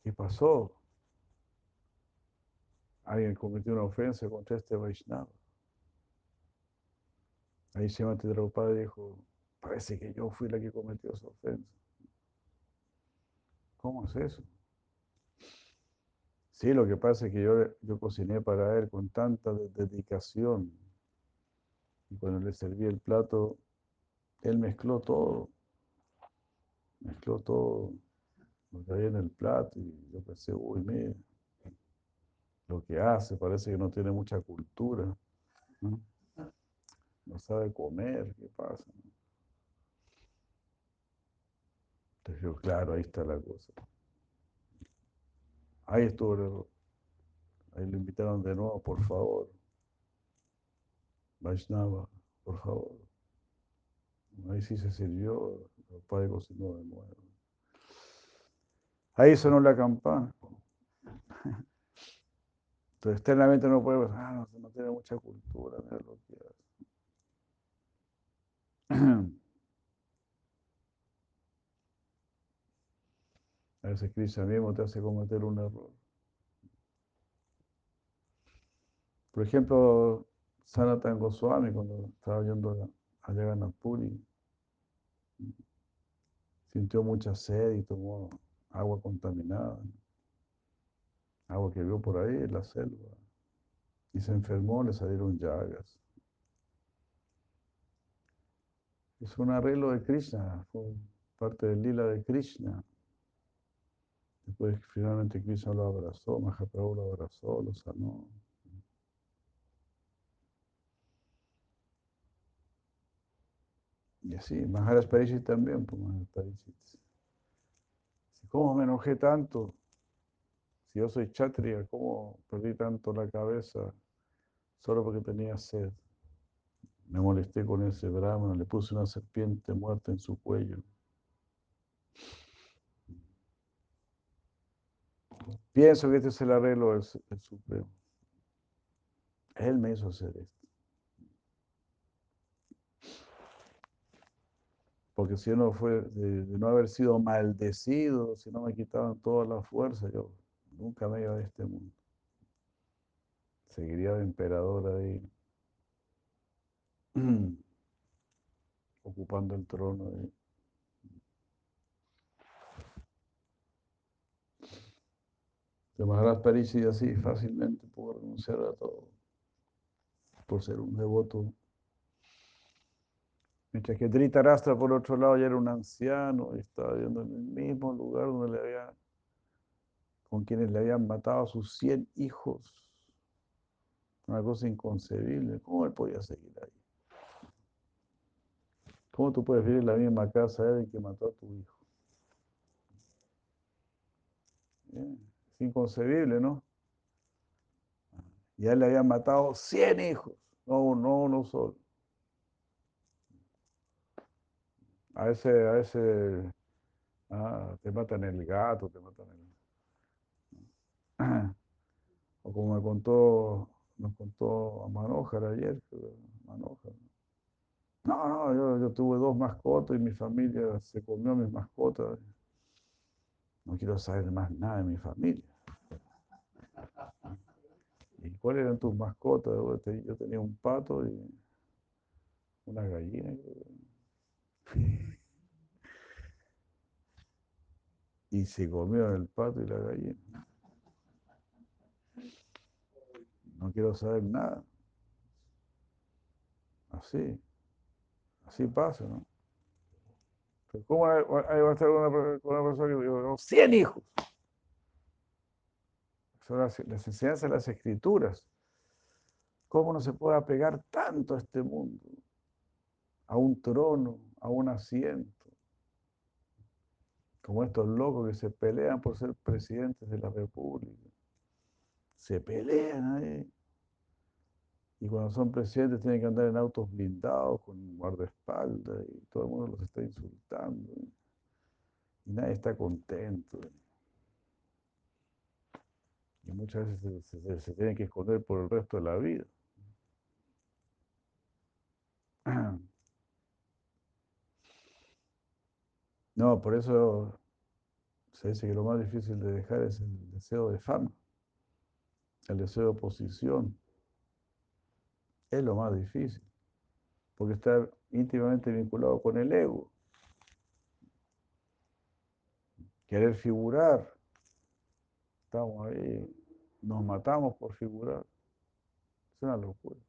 ¿Qué pasó? Alguien cometió una ofensa contra este Vaishnava. Ahí se llama Prabhupada dijo, parece que yo fui la que cometió esa ofensa. ¿Cómo es eso? Sí, lo que pasa es que yo, yo cociné para él con tanta dedicación. Y cuando le serví el plato, él mezcló todo. Mezcló todo que había en el plato. Y yo pensé, uy, mira, lo que hace, parece que no tiene mucha cultura. No, sabe comer, ¿qué pasa? Entonces yo, claro, ahí está la cosa. Ahí estuvo el. Ahí lo invitaron de nuevo, por favor. Vaishnava, por favor. Ahí sí se sirvió, el padre cocinó de nuevo. Ahí sonó la campana. Entonces, externamente no puede, ah, no, no tiene mucha cultura, mira lo que hace. (clears throat) A veces Krishna mismo te hace cometer un error. Por ejemplo, Sanatan Goswami, cuando estaba yendo a Jagannath Puri, sintió mucha sed y tomó agua contaminada, agua que vio por ahí la selva, y se enfermó, le salieron llagas. Es un arreglo de Krishna, fue parte del lila de Krishna. Después finalmente Krishna lo abrazó, Mahaprabhu lo abrazó, lo sanó. Y así, Maharaj Parishit también, pues Maharaj Parishit. ¿Cómo me enojé tanto? Si yo soy chatria, ¿cómo perdí tanto la cabeza solo porque tenía sed? Me molesté con ese brahmano, le puse una serpiente muerta en su cuello. Pienso que este es el arreglo del, del Supremo. Él me hizo hacer esto. Porque si no fue de, no haber sido maldecido, si no me quitaban toda la fuerza, yo nunca me iba de este mundo. Seguiría de emperador ahí, (clears throat) ocupando el trono. Ahí. De Maharaj Parishit así fácilmente pudo renunciar a todo por ser un devoto. Mientras que Dhritarashtra, por otro lado, ya era un anciano y estaba viviendo en el mismo lugar donde le había, con quienes le habían matado a sus 100 hijos. Una cosa inconcebible. ¿Cómo él podía seguir ahí? ¿Cómo tú puedes vivir en la misma casa de alguien que mató a tu hijo? Es inconcebible, ¿no? Ya le habían matado 100 hijos, no, no uno solo. A veces, a veces ah, te matan el gato, te matan el... (clears throat) O como me contó, nos contó Manojar ayer, Manojar. No, no, yo, yo tuve dos mascotas y mi familia se comió mis mascotas. No quiero saber más nada de mi familia. ¿Y cuáles eran tus mascotas? Yo tenía un pato y una gallina. Y (laughs) se comieron el pato y la gallina. No quiero saber nada. Así. Así pasa, ¿no? ¿Cómo ahí va a estar una, una persona que digo, 100 hijos? Son las, las enseñanzas de las escrituras. ¿Cómo no se puede apegar tanto a este mundo? A un trono, a un asiento. Como estos locos que se pelean por ser presidentes de la República. Se pelean ahí. Y cuando son presidentes tienen que andar en autos blindados con guardaespaldas y todo el mundo los está insultando. Y nadie está contento. Y muchas veces se, se, tienen que esconder por el resto de la vida. (clears throat) No, por eso se dice que lo más difícil de dejar es el deseo de fama, el deseo de posición es lo más difícil, porque está íntimamente vinculado con el ego. Querer figurar, estamos ahí, nos matamos por figurar. Es una locura.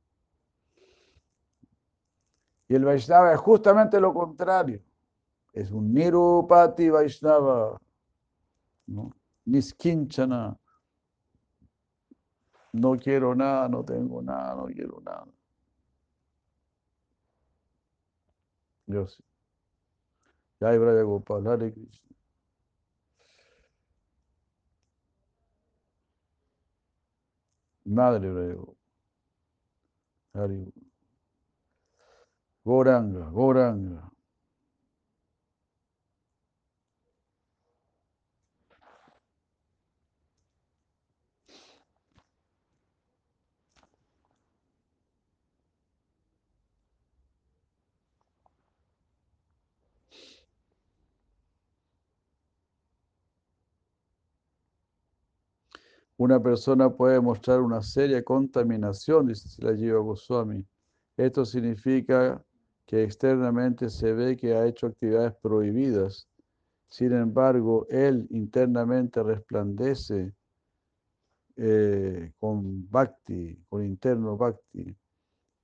Y el Vaishnava es justamente lo contrario. Es un Nirupati Vaishnava, ¿no? Niskinchana, no quiero nada, no tengo nada, no quiero nada. Dios. Ya Braya Gopal, Hare Krishna. Madre Braya Gopal. Hare Goranga, Goranga. Una persona puede mostrar una seria contaminación, dice la Jiva Goswami. Esto significa que externamente se ve que ha hecho actividades prohibidas. Sin embargo, él internamente resplandece eh, con bhakti, con interno bhakti,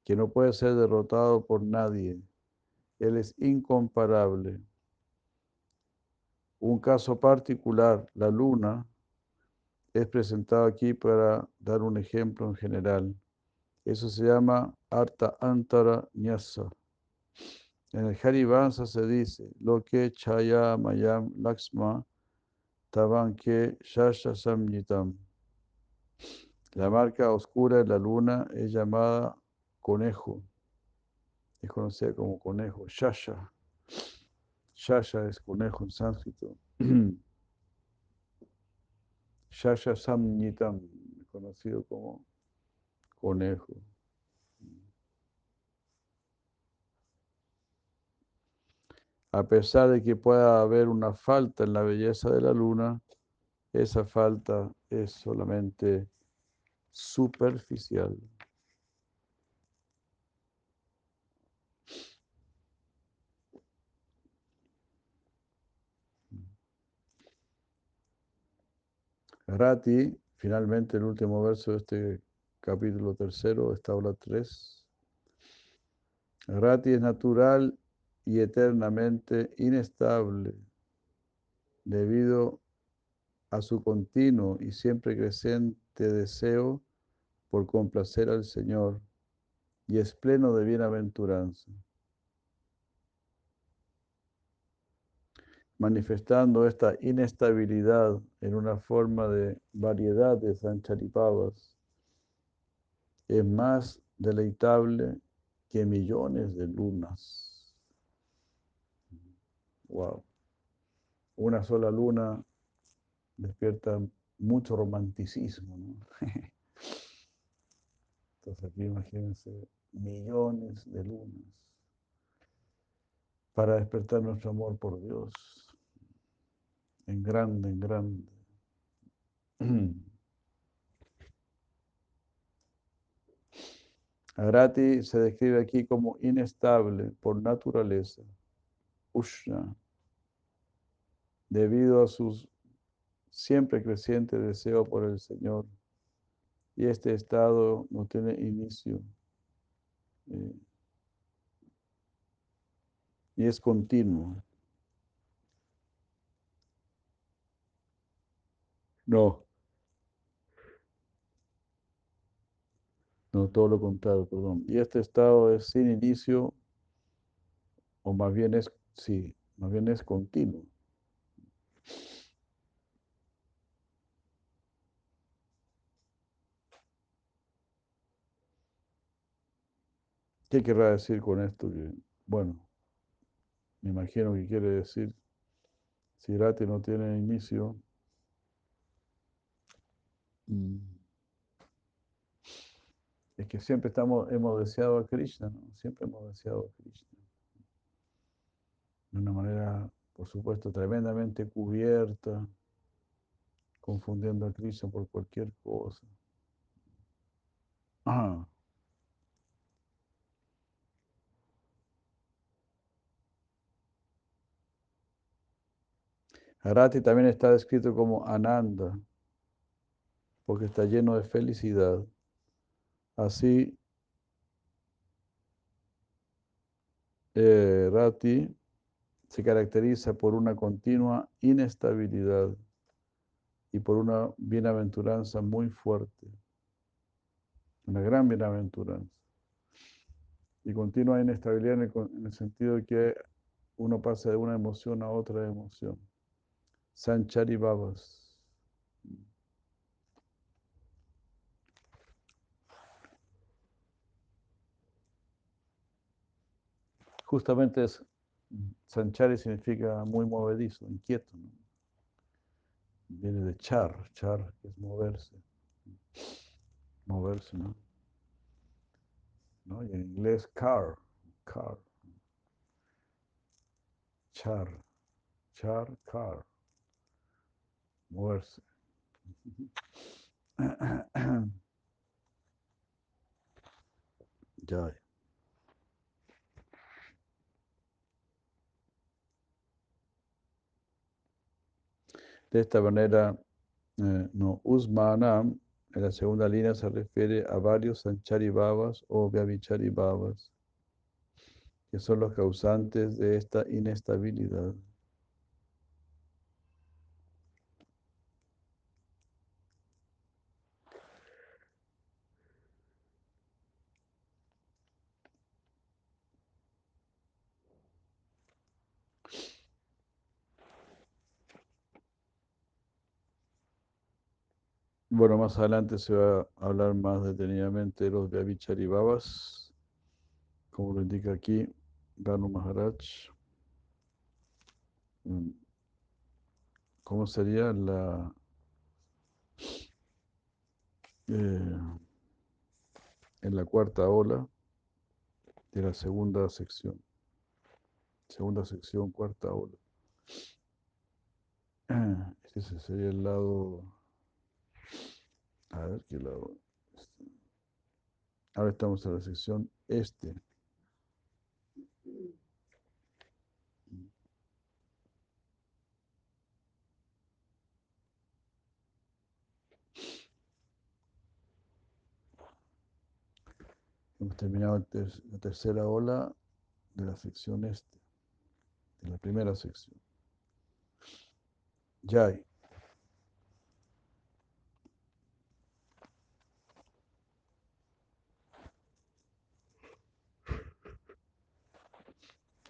que no puede ser derrotado por nadie. Él es incomparable. Un caso particular, la luna, es presentado aquí para dar un ejemplo en general. Eso se llama Arta Antara Nyasa. En el Harivansa se dice, lo que Chaya Mayam Laksma Tavanke Shasha Samyitam. La marca oscura de la luna es llamada conejo. Es conocida como conejo, Shasha. Shasha es conejo en sánscrito. (clears throat) Shasha Samnitam, conocido como conejo. A pesar de que pueda haber una falta en la belleza de la luna, esa falta es solamente superficial. Rati, finalmente el último verso de este capítulo tercero, aula 3. Rati es natural y eternamente inestable debido a su continuo y siempre creciente deseo por complacer al Señor y es pleno de bienaventuranza. Manifestando esta inestabilidad en una forma de variedad de sancharipavas, es más deleitable que millones de lunas. Wow. Una sola luna despierta mucho romanticismo. ¿no? (laughs) Entonces aquí imagínense millones de lunas para despertar nuestro amor por Dios en grande, en grande. (clears throat) Agrati se describe aquí como inestable por naturaleza, Ushna, debido a su siempre creciente deseo por el Señor. Y este estado no tiene inicio. Eh, y es continuo. No. No, todo lo contrario, perdón. Y este estado es sin inicio, o más bien es, sí, más bien es continuo. ¿Qué querrá decir con esto? Que, bueno, me imagino que quiere decir, si Rati no tiene inicio, es que siempre estamos, hemos deseado a Krishna, ¿no? siempre hemos deseado a Krishna. De una manera, por supuesto, tremendamente cubierta, confundiendo a Krishna por cualquier cosa. Ah. Arati también está descrito como Ananda, porque está lleno de felicidad. Así, eh, Rati se caracteriza por una continua inestabilidad y por una bienaventuranza muy fuerte, una gran bienaventuranza. Y continua inestabilidad en el, en el sentido de que uno pasa de una emoción a otra emoción. Sanchari Babas. Justamente es, Sanchari significa muy movedizo, inquieto. ¿no? Viene de char, char que es moverse. Moverse, ¿no? ¿no? Y en inglés car, car. Char, char, car moverse. (clears throat) Ya. De esta manera, eh, no, Usmanam, en la segunda línea se refiere a varios Sancharibhavas o Vyabicharibhavas, que son los causantes de esta inestabilidad. Bueno, más adelante se va a hablar más detenidamente de los Vyabicharibhavas, como lo indica aquí Ganu Maharaj. Mm. ¿Cómo sería la... Eh, en la cuarta ola de la segunda sección. Segunda sección, cuarta ola. (clears throat) Ese sería el lado a ver qué lado. Ahora estamos en la sección este. Hemos terminado la tercera ola de la sección este, de la primera sección. Ya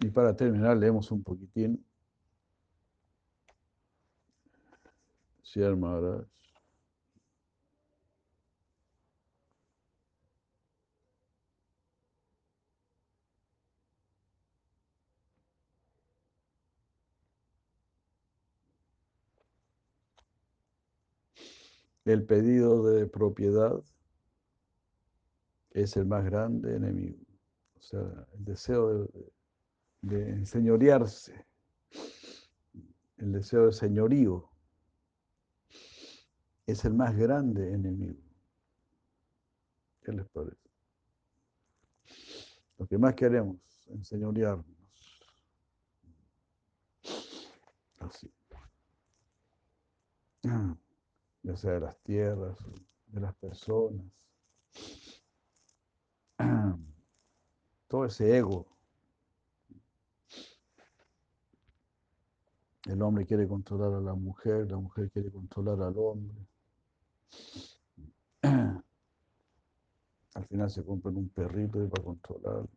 Y para terminar, leemos un poquitín Gracias, Maharaj. El pedido de propiedad es el más grande enemigo. O sea, el deseo de, de enseñorearse, el deseo de señorío, es el más grande enemigo. ¿Qué les parece? Lo que más queremos, enseñorearnos. Así. Ya sea de las tierras, de las personas. Todo ese ego. El hombre quiere controlar a la mujer, la mujer quiere controlar al hombre. (clears throat) Al final se compran un perrito y para controlar.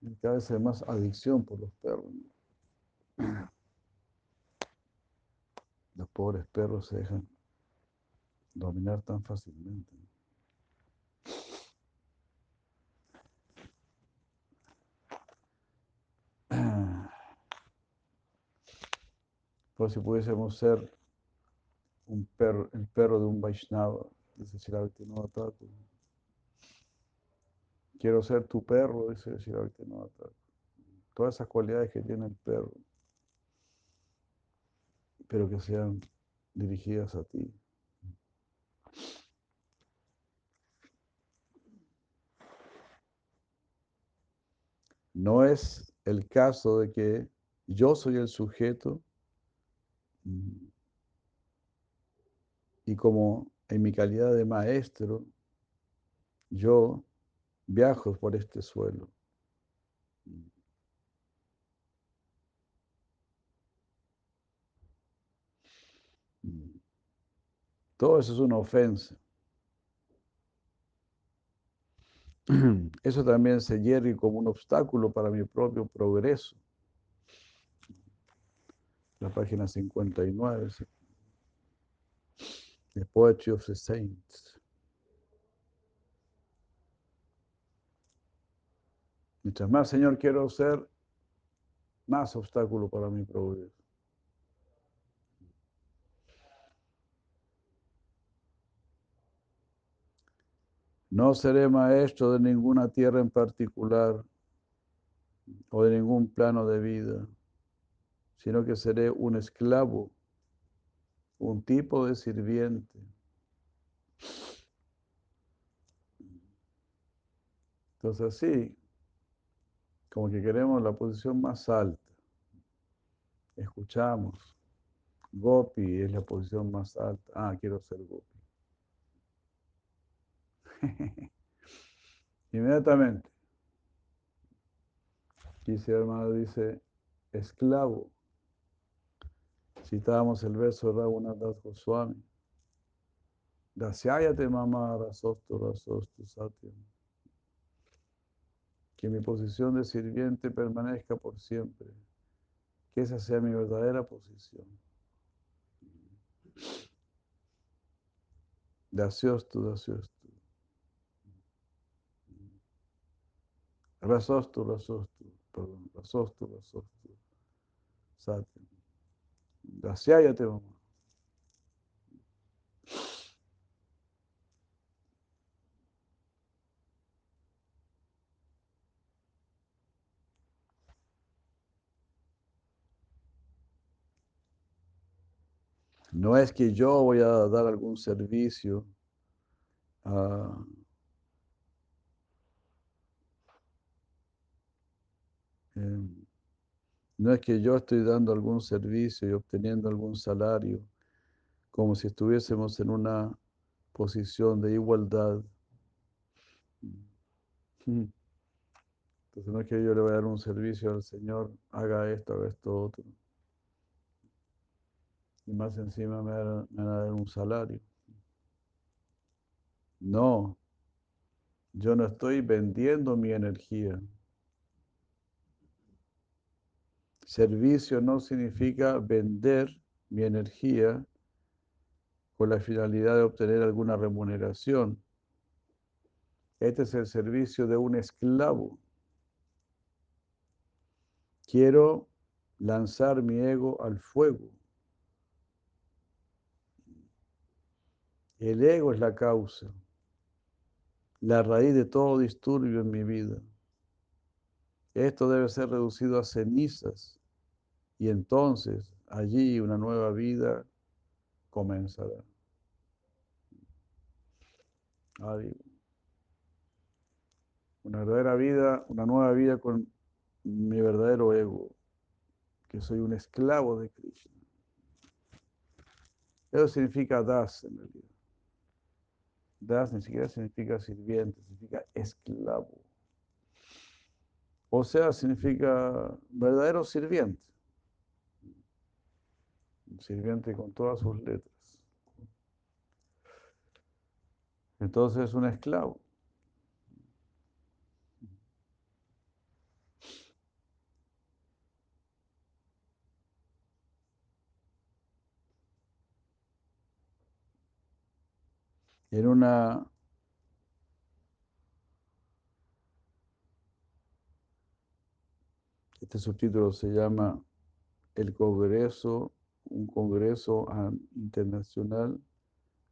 Y cada vez hay más adicción por los perros. (clears throat) Los pobres perros se dejan dominar tan fácilmente. Si pudiésemos ser un perro, el perro de un Vaishnava, dice Thakur. Quiero ser tu perro, dice Thakur. Todas esas cualidades que tiene el perro, pero que sean dirigidas a ti. No es el caso de que yo soy el sujeto y como en mi calidad de maestro, yo viajo por este suelo. Todo eso es una ofensa. (clears throat) Eso también se hierve como un obstáculo para mi propio progreso. La página 59. The Poetry of the Saints. Mientras más, Señor, quiero ser, más obstáculo para mi progreso. No seré maestro de ninguna tierra en particular o de ningún plano de vida, sino que seré un esclavo, un tipo de sirviente. Entonces sí, como que queremos la posición más alta. Escuchamos. Gopi es la posición más alta. Ah, quiero ser Gopi. (laughs) Inmediatamente. Dice hermano, dice, esclavo. Citábamos el verso de Raghunath Goswami. Dasyayate mama rasostu rasostu satyam. Que mi posición de sirviente permanezca por siempre. Que esa sea mi verdadera posición. Dasyostu, dasyostu. Rasostu, rasostu, perdón, rasostu, rasostu, satyam. Dasyayate mamá. No es que yo voy a dar algún servicio a no es que yo estoy dando algún servicio y obteniendo algún salario, como si estuviésemos en una posición de igualdad. Entonces no es que yo le voy a dar un servicio al Señor, haga esto, haga esto otro. Y más encima me van a dar un salario. No, yo no estoy vendiendo mi energía. Servicio no significa vender mi energía con la finalidad de obtener alguna remuneración. Este es el servicio de un esclavo. Quiero lanzar mi ego al fuego. El ego es la causa, la raíz de todo disturbio en mi vida. Esto debe ser reducido a cenizas y entonces allí una nueva vida comenzará. Una verdadera vida, una nueva vida con mi verdadero ego, que soy un esclavo de Krishna. Eso significa das en realidad. Das ni siquiera significa sirviente, significa esclavo. O sea, significa verdadero sirviente. Sirviente con todas sus letras. Entonces es un esclavo. En una este subtítulo se llama El Congreso, un Congreso Internacional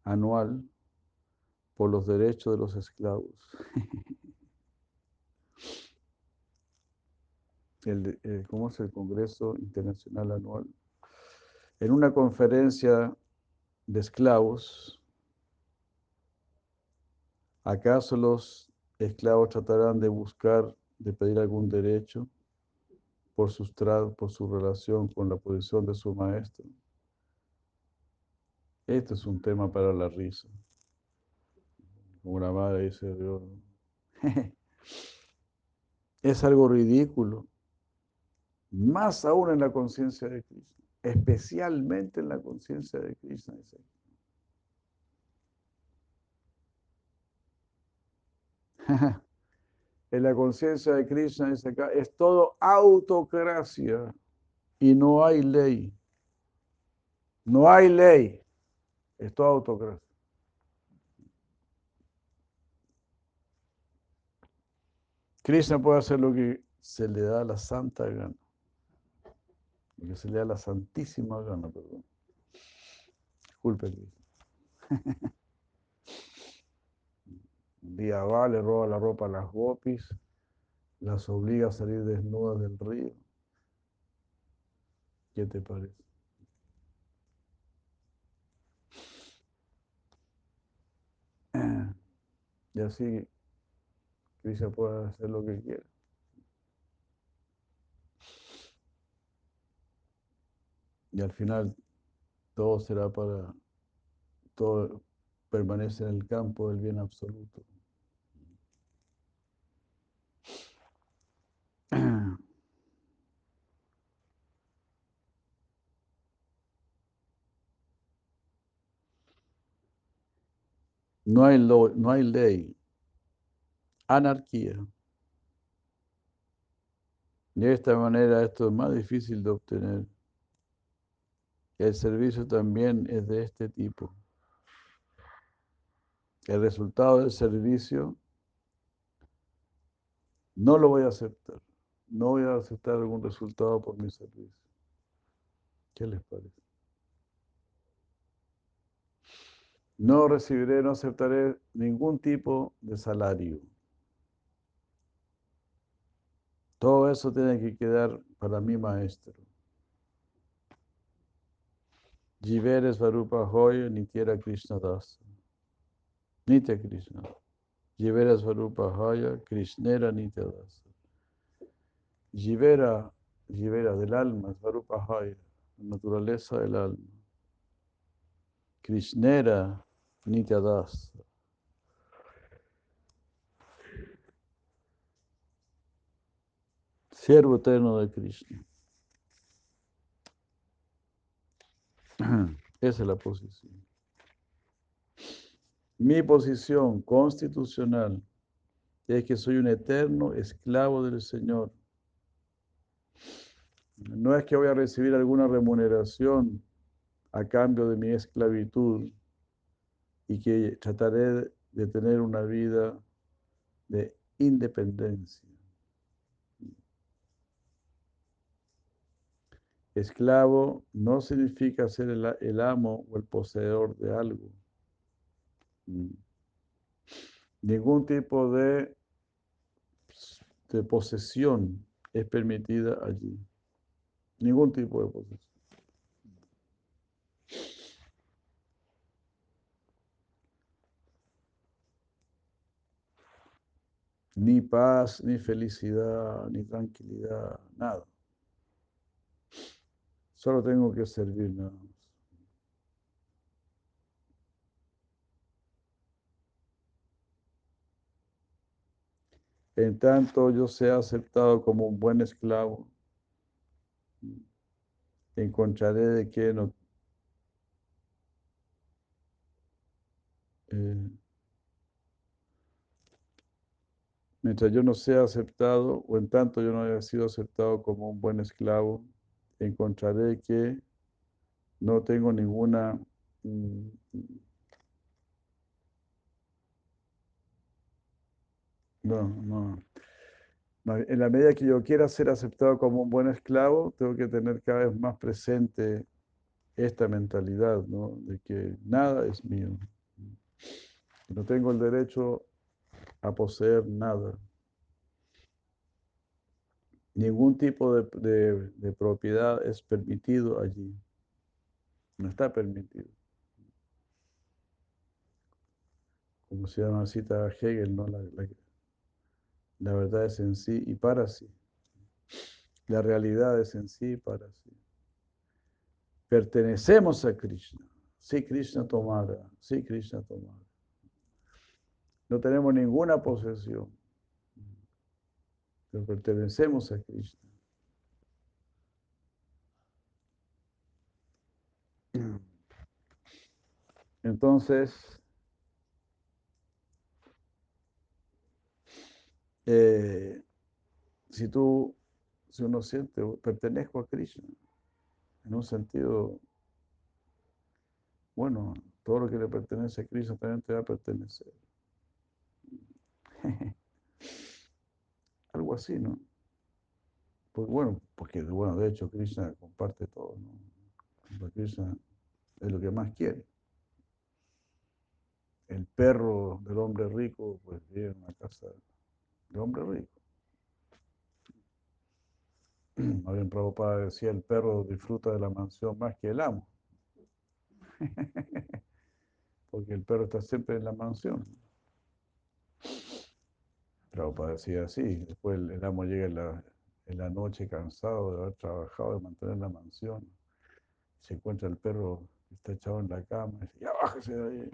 Anual por los derechos de los esclavos. (laughs) El, eh, ¿Cómo es el Congreso Internacional Anual? En una conferencia de esclavos, ¿acaso los esclavos tratarán de buscar, de pedir algún derecho por, sus por su relación con la posición de su maestro? Este es un tema para la risa como la madre dice Dios. es algo ridículo. Más aún en la conciencia de Cristo. Especialmente en la conciencia de Cristo. (laughs) en la conciencia de Krishna, dice acá, es todo autocracia y no hay ley. No hay ley. Es todo autocracia. Krishna puede hacer lo que se le da la santa gana. Lo que se le da la santísima gana, perdón. Disculpe, Krishna. (laughs) Va, le roba la ropa a las gopis, las obliga a salir desnudas del río. ¿Qué te parece? (clears throat) Y así Cristo puede hacer lo que quiera. Y al final todo será para, todo permanece en el campo del bien absoluto. No hay, no hay ley anarquía. De esta manera esto es más difícil de obtener. El servicio también es de este tipo. El resultado del servicio no lo voy a aceptar. No voy a aceptar algún resultado por mi servicio. ¿Qué les parece? No recibiré, no aceptaré ningún tipo de salario. Todo eso tiene que quedar para mi maestro. Jivere Svarupa Hoya Nityera Krishna Dasa. Nitya Krishna. Jivera Svarupa Hoya Krishnera Nitya Dasa. Jivera, Jivera del alma, Svarupa Hoya, naturaleza del alma. Krishnera Nitya Dasa. siervo eterno de Krishna. (clears throat) Esa es la posición. Mi posición constitucional es que soy un eterno esclavo del Señor. No es que voy a recibir alguna remuneración a cambio de mi esclavitud y que trataré de tener una vida de independencia. Esclavo no significa ser el, amo o el poseedor de algo. Ningún tipo de posesión es permitida allí. Ningún tipo de posesión. Ni paz, ni felicidad, ni tranquilidad, nada. Solo tengo que servir nada más. En tanto yo sea aceptado como un buen esclavo, encontraré de que no... Eh, mientras yo no sea aceptado, o en tanto yo no haya sido aceptado como un buen esclavo, encontraré que no tengo ninguna mm, no, no, no. En la medida que yo quiera ser aceptado como un buen esclavo, tengo que tener cada vez más presente esta mentalidad. De que nada es mío. No tengo el derecho a poseer nada. Ningún tipo de, propiedad es permitido allí. No está permitido. Como se llama cita Hegel, ¿no? La, la, la verdad es en sí y para sí. La realidad es en sí y para sí. Pertenecemos a Krishna. Sí, Krishna tomara. Sí, Krishna tomara. No tenemos ninguna posesión. Pero pertenecemos a Krishna. Entonces, eh, si tú, si uno siente, pertenezco a Krishna, en un sentido, bueno, todo lo que le pertenece a Krishna también te va a pertenecer. (laughs) Algo así, ¿no? Pues bueno, porque bueno, de hecho Krishna comparte todo, ¿no? Krishna es lo que más quiere. El perro del hombre rico, pues vive en una casa de hombre rico. (clears throat) Más bien Prabhupada decía, el perro disfruta de la mansión más que el amo. (laughs) Porque el perro está siempre en la mansión. Prabhupada decía así, después el, amo llega en la, en la, noche cansado de haber trabajado, de mantener la mansión, se encuentra el perro está echado en la cama, y dice, ya bájese de ahí.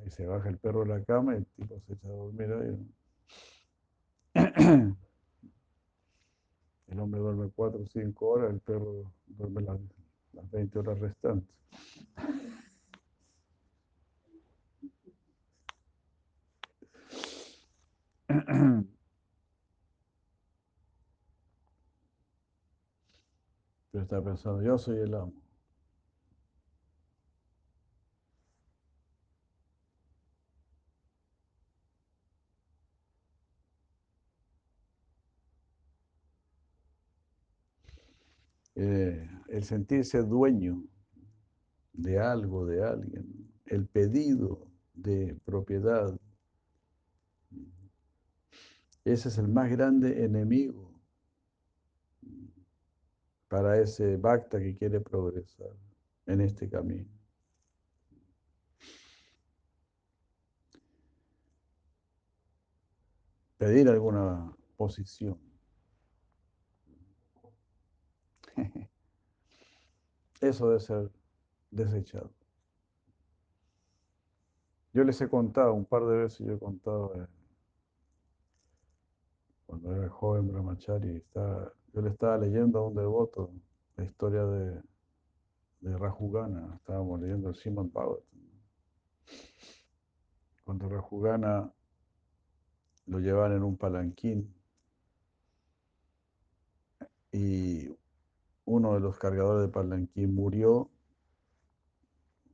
Ahí se baja el perro de la cama y el tipo se echa a dormir ahí. El hombre duerme cuatro o cinco horas, el perro duerme las, las 20 horas restantes. Pero está pensando, yo soy el amo. Eh, el sentirse dueño de algo, de alguien, el pedido de propiedad, ese es el más grande enemigo para ese bhakta que quiere progresar en este camino. Pedir alguna posición. (laughs) Eso debe ser desechado. Yo les he contado, un par de veces yo he contado, eh, cuando era joven brahmachari, yo le estaba leyendo a un devoto la historia de, Rajugana, estábamos leyendo el Simon Bhagavatam. Cuando Rajugana lo llevaban en un palanquín y uno de los cargadores de palanquín murió,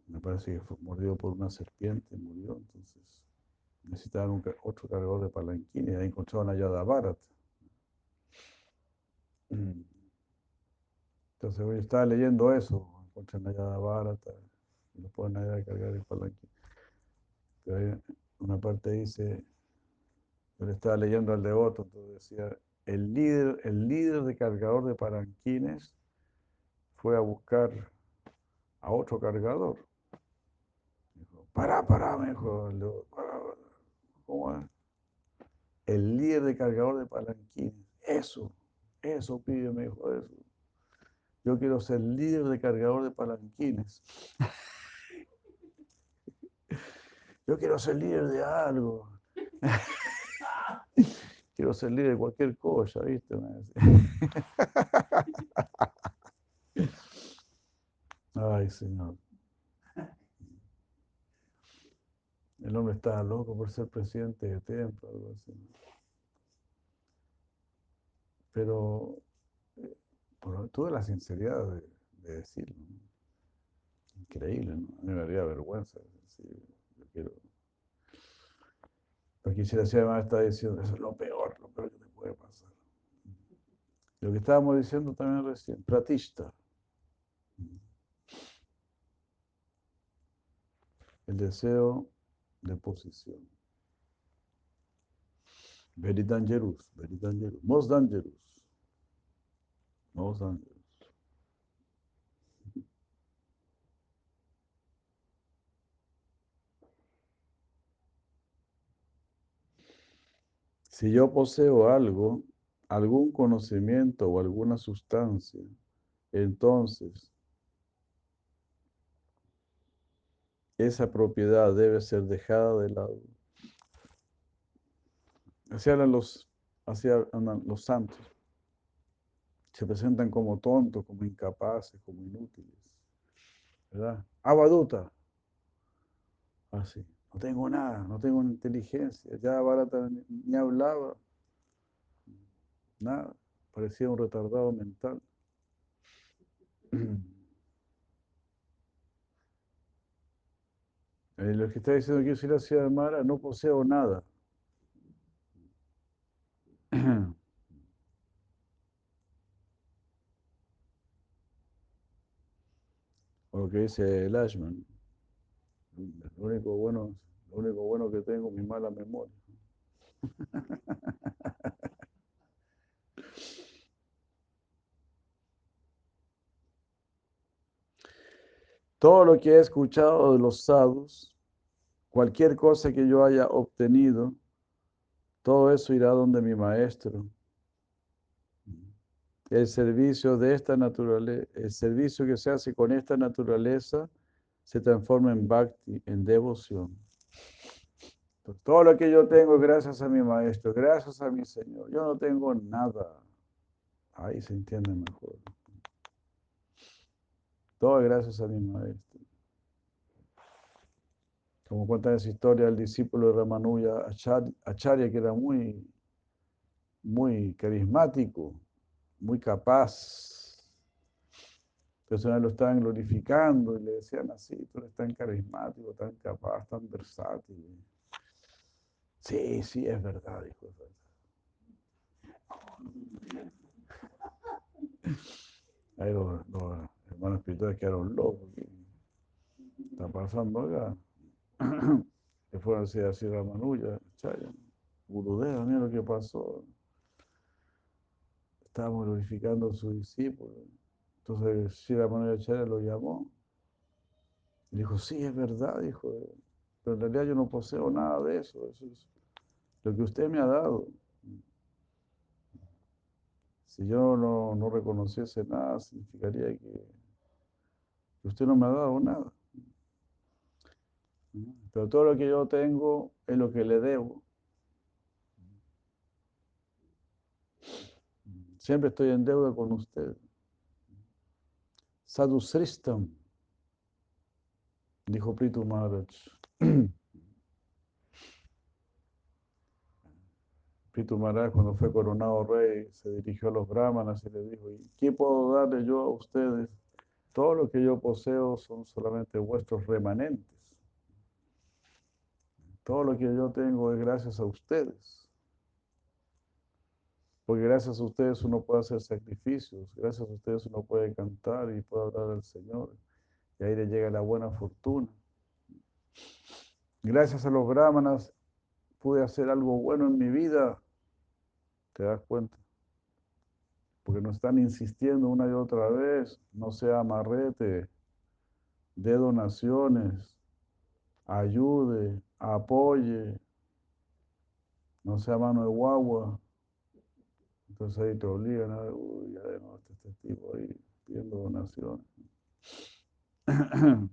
me parece que fue mordido por una serpiente, murió, entonces necesitaban un otro cargador de palanquín y ahí encontraron a Yadabarat. (clears throat) Entonces yo estaba leyendo eso, encuentran a Yadabarat y lo ponen ahí a cargar el palanquín. Pero una parte dice, yo le estaba leyendo al devoto, entonces decía, el líder, el líder de cargador de palanquines fue a buscar a otro cargador. Pará, pará, me dijo, pará, pará". ¿Cómo es? El líder de cargador de palanquines, eso, eso pide, me dijo, eso. Yo quiero ser líder de cargador de palanquines. (laughs) Yo quiero ser líder de algo. (laughs) Quiero ser líder de cualquier cosa, ¿viste? (laughs) Ay, Señor. El hombre estaba loco por ser presidente de templo, algo así. Pero eh, por toda la sinceridad de, de decirlo. Increíble, ¿no? A mí me daría vergüenza. decir, yo quiero. Lo que quisiera decir además está diciendo, eso es lo peor, lo peor que te puede pasar. Lo que estábamos diciendo también recién, pratista. El deseo de posición. Very dangerous, very dangerous, most dangerous. Most dangerous. Si yo poseo algo, algún conocimiento o alguna sustancia, entonces esa propiedad debe ser dejada de lado. Así hablan los, hablan los santos. Se presentan como tontos, como incapaces, como inútiles. ¿Verdad? Abaduta. Así. No tengo nada, no tengo inteligencia. Ya Barata ni hablaba. Nada. Parecía un retardado mental. (clears throat) Eh, lo que está diciendo que yo soy la ciudad de Mara, no poseo nada. (clears throat) O lo que dice Lashman. Lo único bueno, lo único bueno que tengo es mi mala memoria. (laughs) Todo lo que he escuchado de los sadhus, cualquier cosa que yo haya obtenido, todo eso irá donde mi maestro. El servicio de esta el servicio que se hace con esta naturaleza se transforma en bhakti, en devoción. Todo lo que yo tengo gracias a mi maestro, gracias a mi Señor. Yo no tengo nada. Ahí se entiende mejor. Todo gracias a mi maestro. Como cuenta esa historia el discípulo de Ramanuja Acharya, que era muy, muy carismático, muy capaz. Personas lo estaban glorificando y le decían así, tú eres tan carismático, tan capaz, tan versátil. Sí, sí, es verdad, dijo. Ahí los, los hermanos espirituales quedaron locos. ¿Qué está pasando acá? (clears throat) Que fueron a decir así Ramanuja, Chaya, Gurudeva, mira lo que pasó. Estábamos glorificando a su discípulo. Entonces Sri Ramanuja Acharya lo llamó. Y dijo, sí, es verdad, dijo. Pero en realidad yo no poseo nada de eso. Eso es lo que usted me ha dado. Si yo no, no reconociese nada, significaría que usted no me ha dado nada. Pero todo lo que yo tengo es lo que le debo. Siempre estoy en deuda con usted. Sadhu Sristam, dijo Pritu Maharaj. Maharaj, cuando fue coronado rey, se dirigió a los brahmanas y le dijo, ¿y qué puedo darle yo a ustedes? Todo lo que yo poseo son solamente vuestros remanentes. Todo lo que yo tengo es gracias a ustedes. Porque gracias a ustedes uno puede hacer sacrificios, gracias a ustedes uno puede cantar y puede hablar al Señor. Y ahí le llega la buena fortuna. Gracias a los brahmanas pude hacer algo bueno en mi vida. ¿Te das cuenta? Porque nos están insistiendo una y otra vez, no sea amarrete, de donaciones, ayude, apoye, no sea mano de guagua. Entonces ahí te obligan a ver, uy, ya de nuevo está este tipo ahí pidiendo donaciones. (clears throat)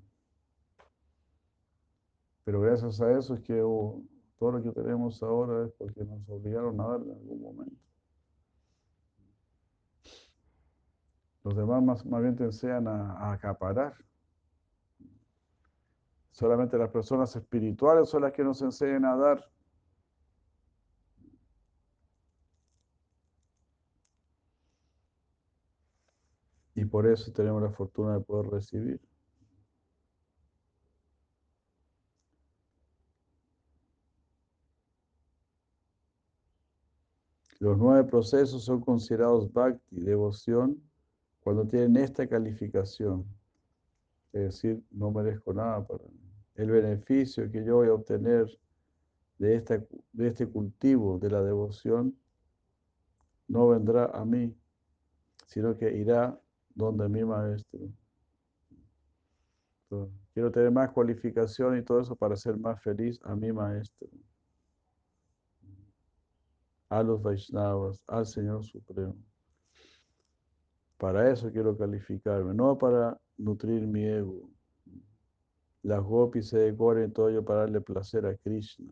Pero gracias a eso es que oh, todo lo que tenemos ahora es porque nos obligaron a dar en algún momento. Los demás más, más bien te enseñan a, a acaparar. Solamente las personas espirituales son las que nos enseñan a dar. Y por eso tenemos la fortuna de poder recibir. Los nueve procesos son considerados bhakti, devoción, cuando tienen esta calificación. Es decir, no merezco nada para mí. El beneficio que yo voy a obtener de, este cultivo de la devoción no vendrá a mí, sino que irá donde mi maestro. Quiero tener más cualificación y todo eso para ser más feliz a mi maestro a los Vaishnavas, al Señor Supremo. Para eso quiero calificarme, no para nutrir mi ego. Las gopis se decoren todo ello para darle placer a Krishna.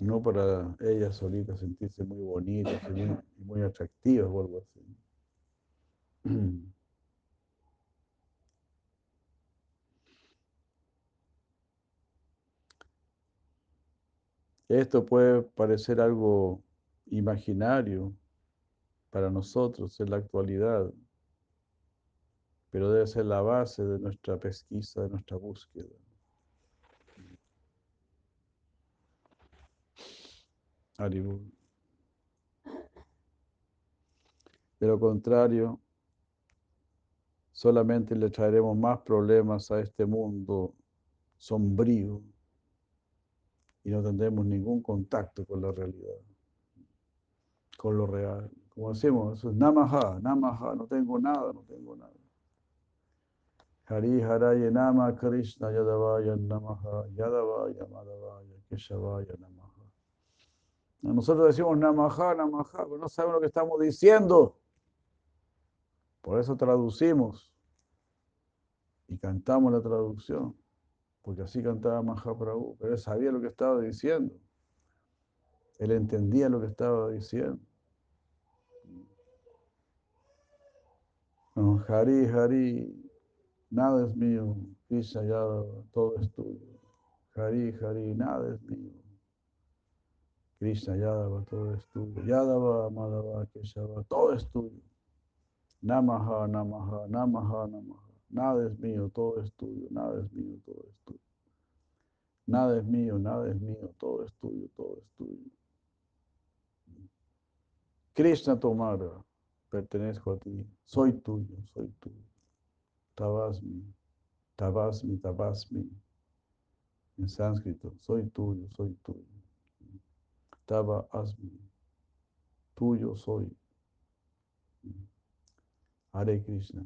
No para ellas solitas sentirse muy bonitas y muy, muy atractivas o algo así. Esto puede parecer algo imaginario para nosotros en la actualidad, pero debe ser la base de nuestra pesquisa, de nuestra búsqueda. De lo contrario, solamente le traeremos más problemas a este mundo sombrío y no tendremos ningún contacto con la realidad, con lo real. Como decimos, eso es namaha, namaha, no tengo nada, no tengo nada. Hari Haraya Nama Krishna Yadavaya Namaha Yadavaya Madhavaya Keshavaya Namaha. Nosotros decimos Namaha, Namaha, pero no sabemos lo que estamos diciendo. Por eso traducimos y cantamos la traducción porque así cantaba Mahaprabhu, pero él sabía lo que estaba diciendo. Él entendía lo que estaba diciendo. No, Hari, Hari, nada es mío, Krishna Yadava, todo es tuyo. Hari, Hari, nada es mío. Krishna Yadava, todo es tuyo. Yadava, Madhava, Keshava, todo es tuyo. Namaha, Namaha, Namaha, Namaha. Nada es mío, todo es tuyo, nada es mío, todo es tuyo. Nada es mío, nada es mío, todo es tuyo, todo es tuyo. Krishna Tomara, pertenezco a ti, soy tuyo, soy tuyo. Tabasmi, Tabasmi, Tabasmi. En sánscrito, soy tuyo, soy tuyo. Taba Asmi, tuyo soy. Hare Krishna.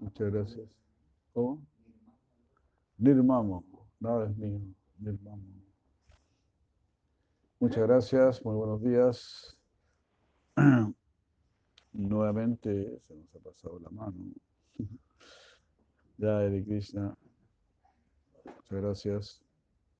Muchas gracias. ¿Cómo? Nirmamo, nada es mío, Nirmamo. Muchas gracias, muy buenos días. (clears throat) Nuevamente se nos ha pasado la mano. Ya, Hare Krishna. Muchas gracias.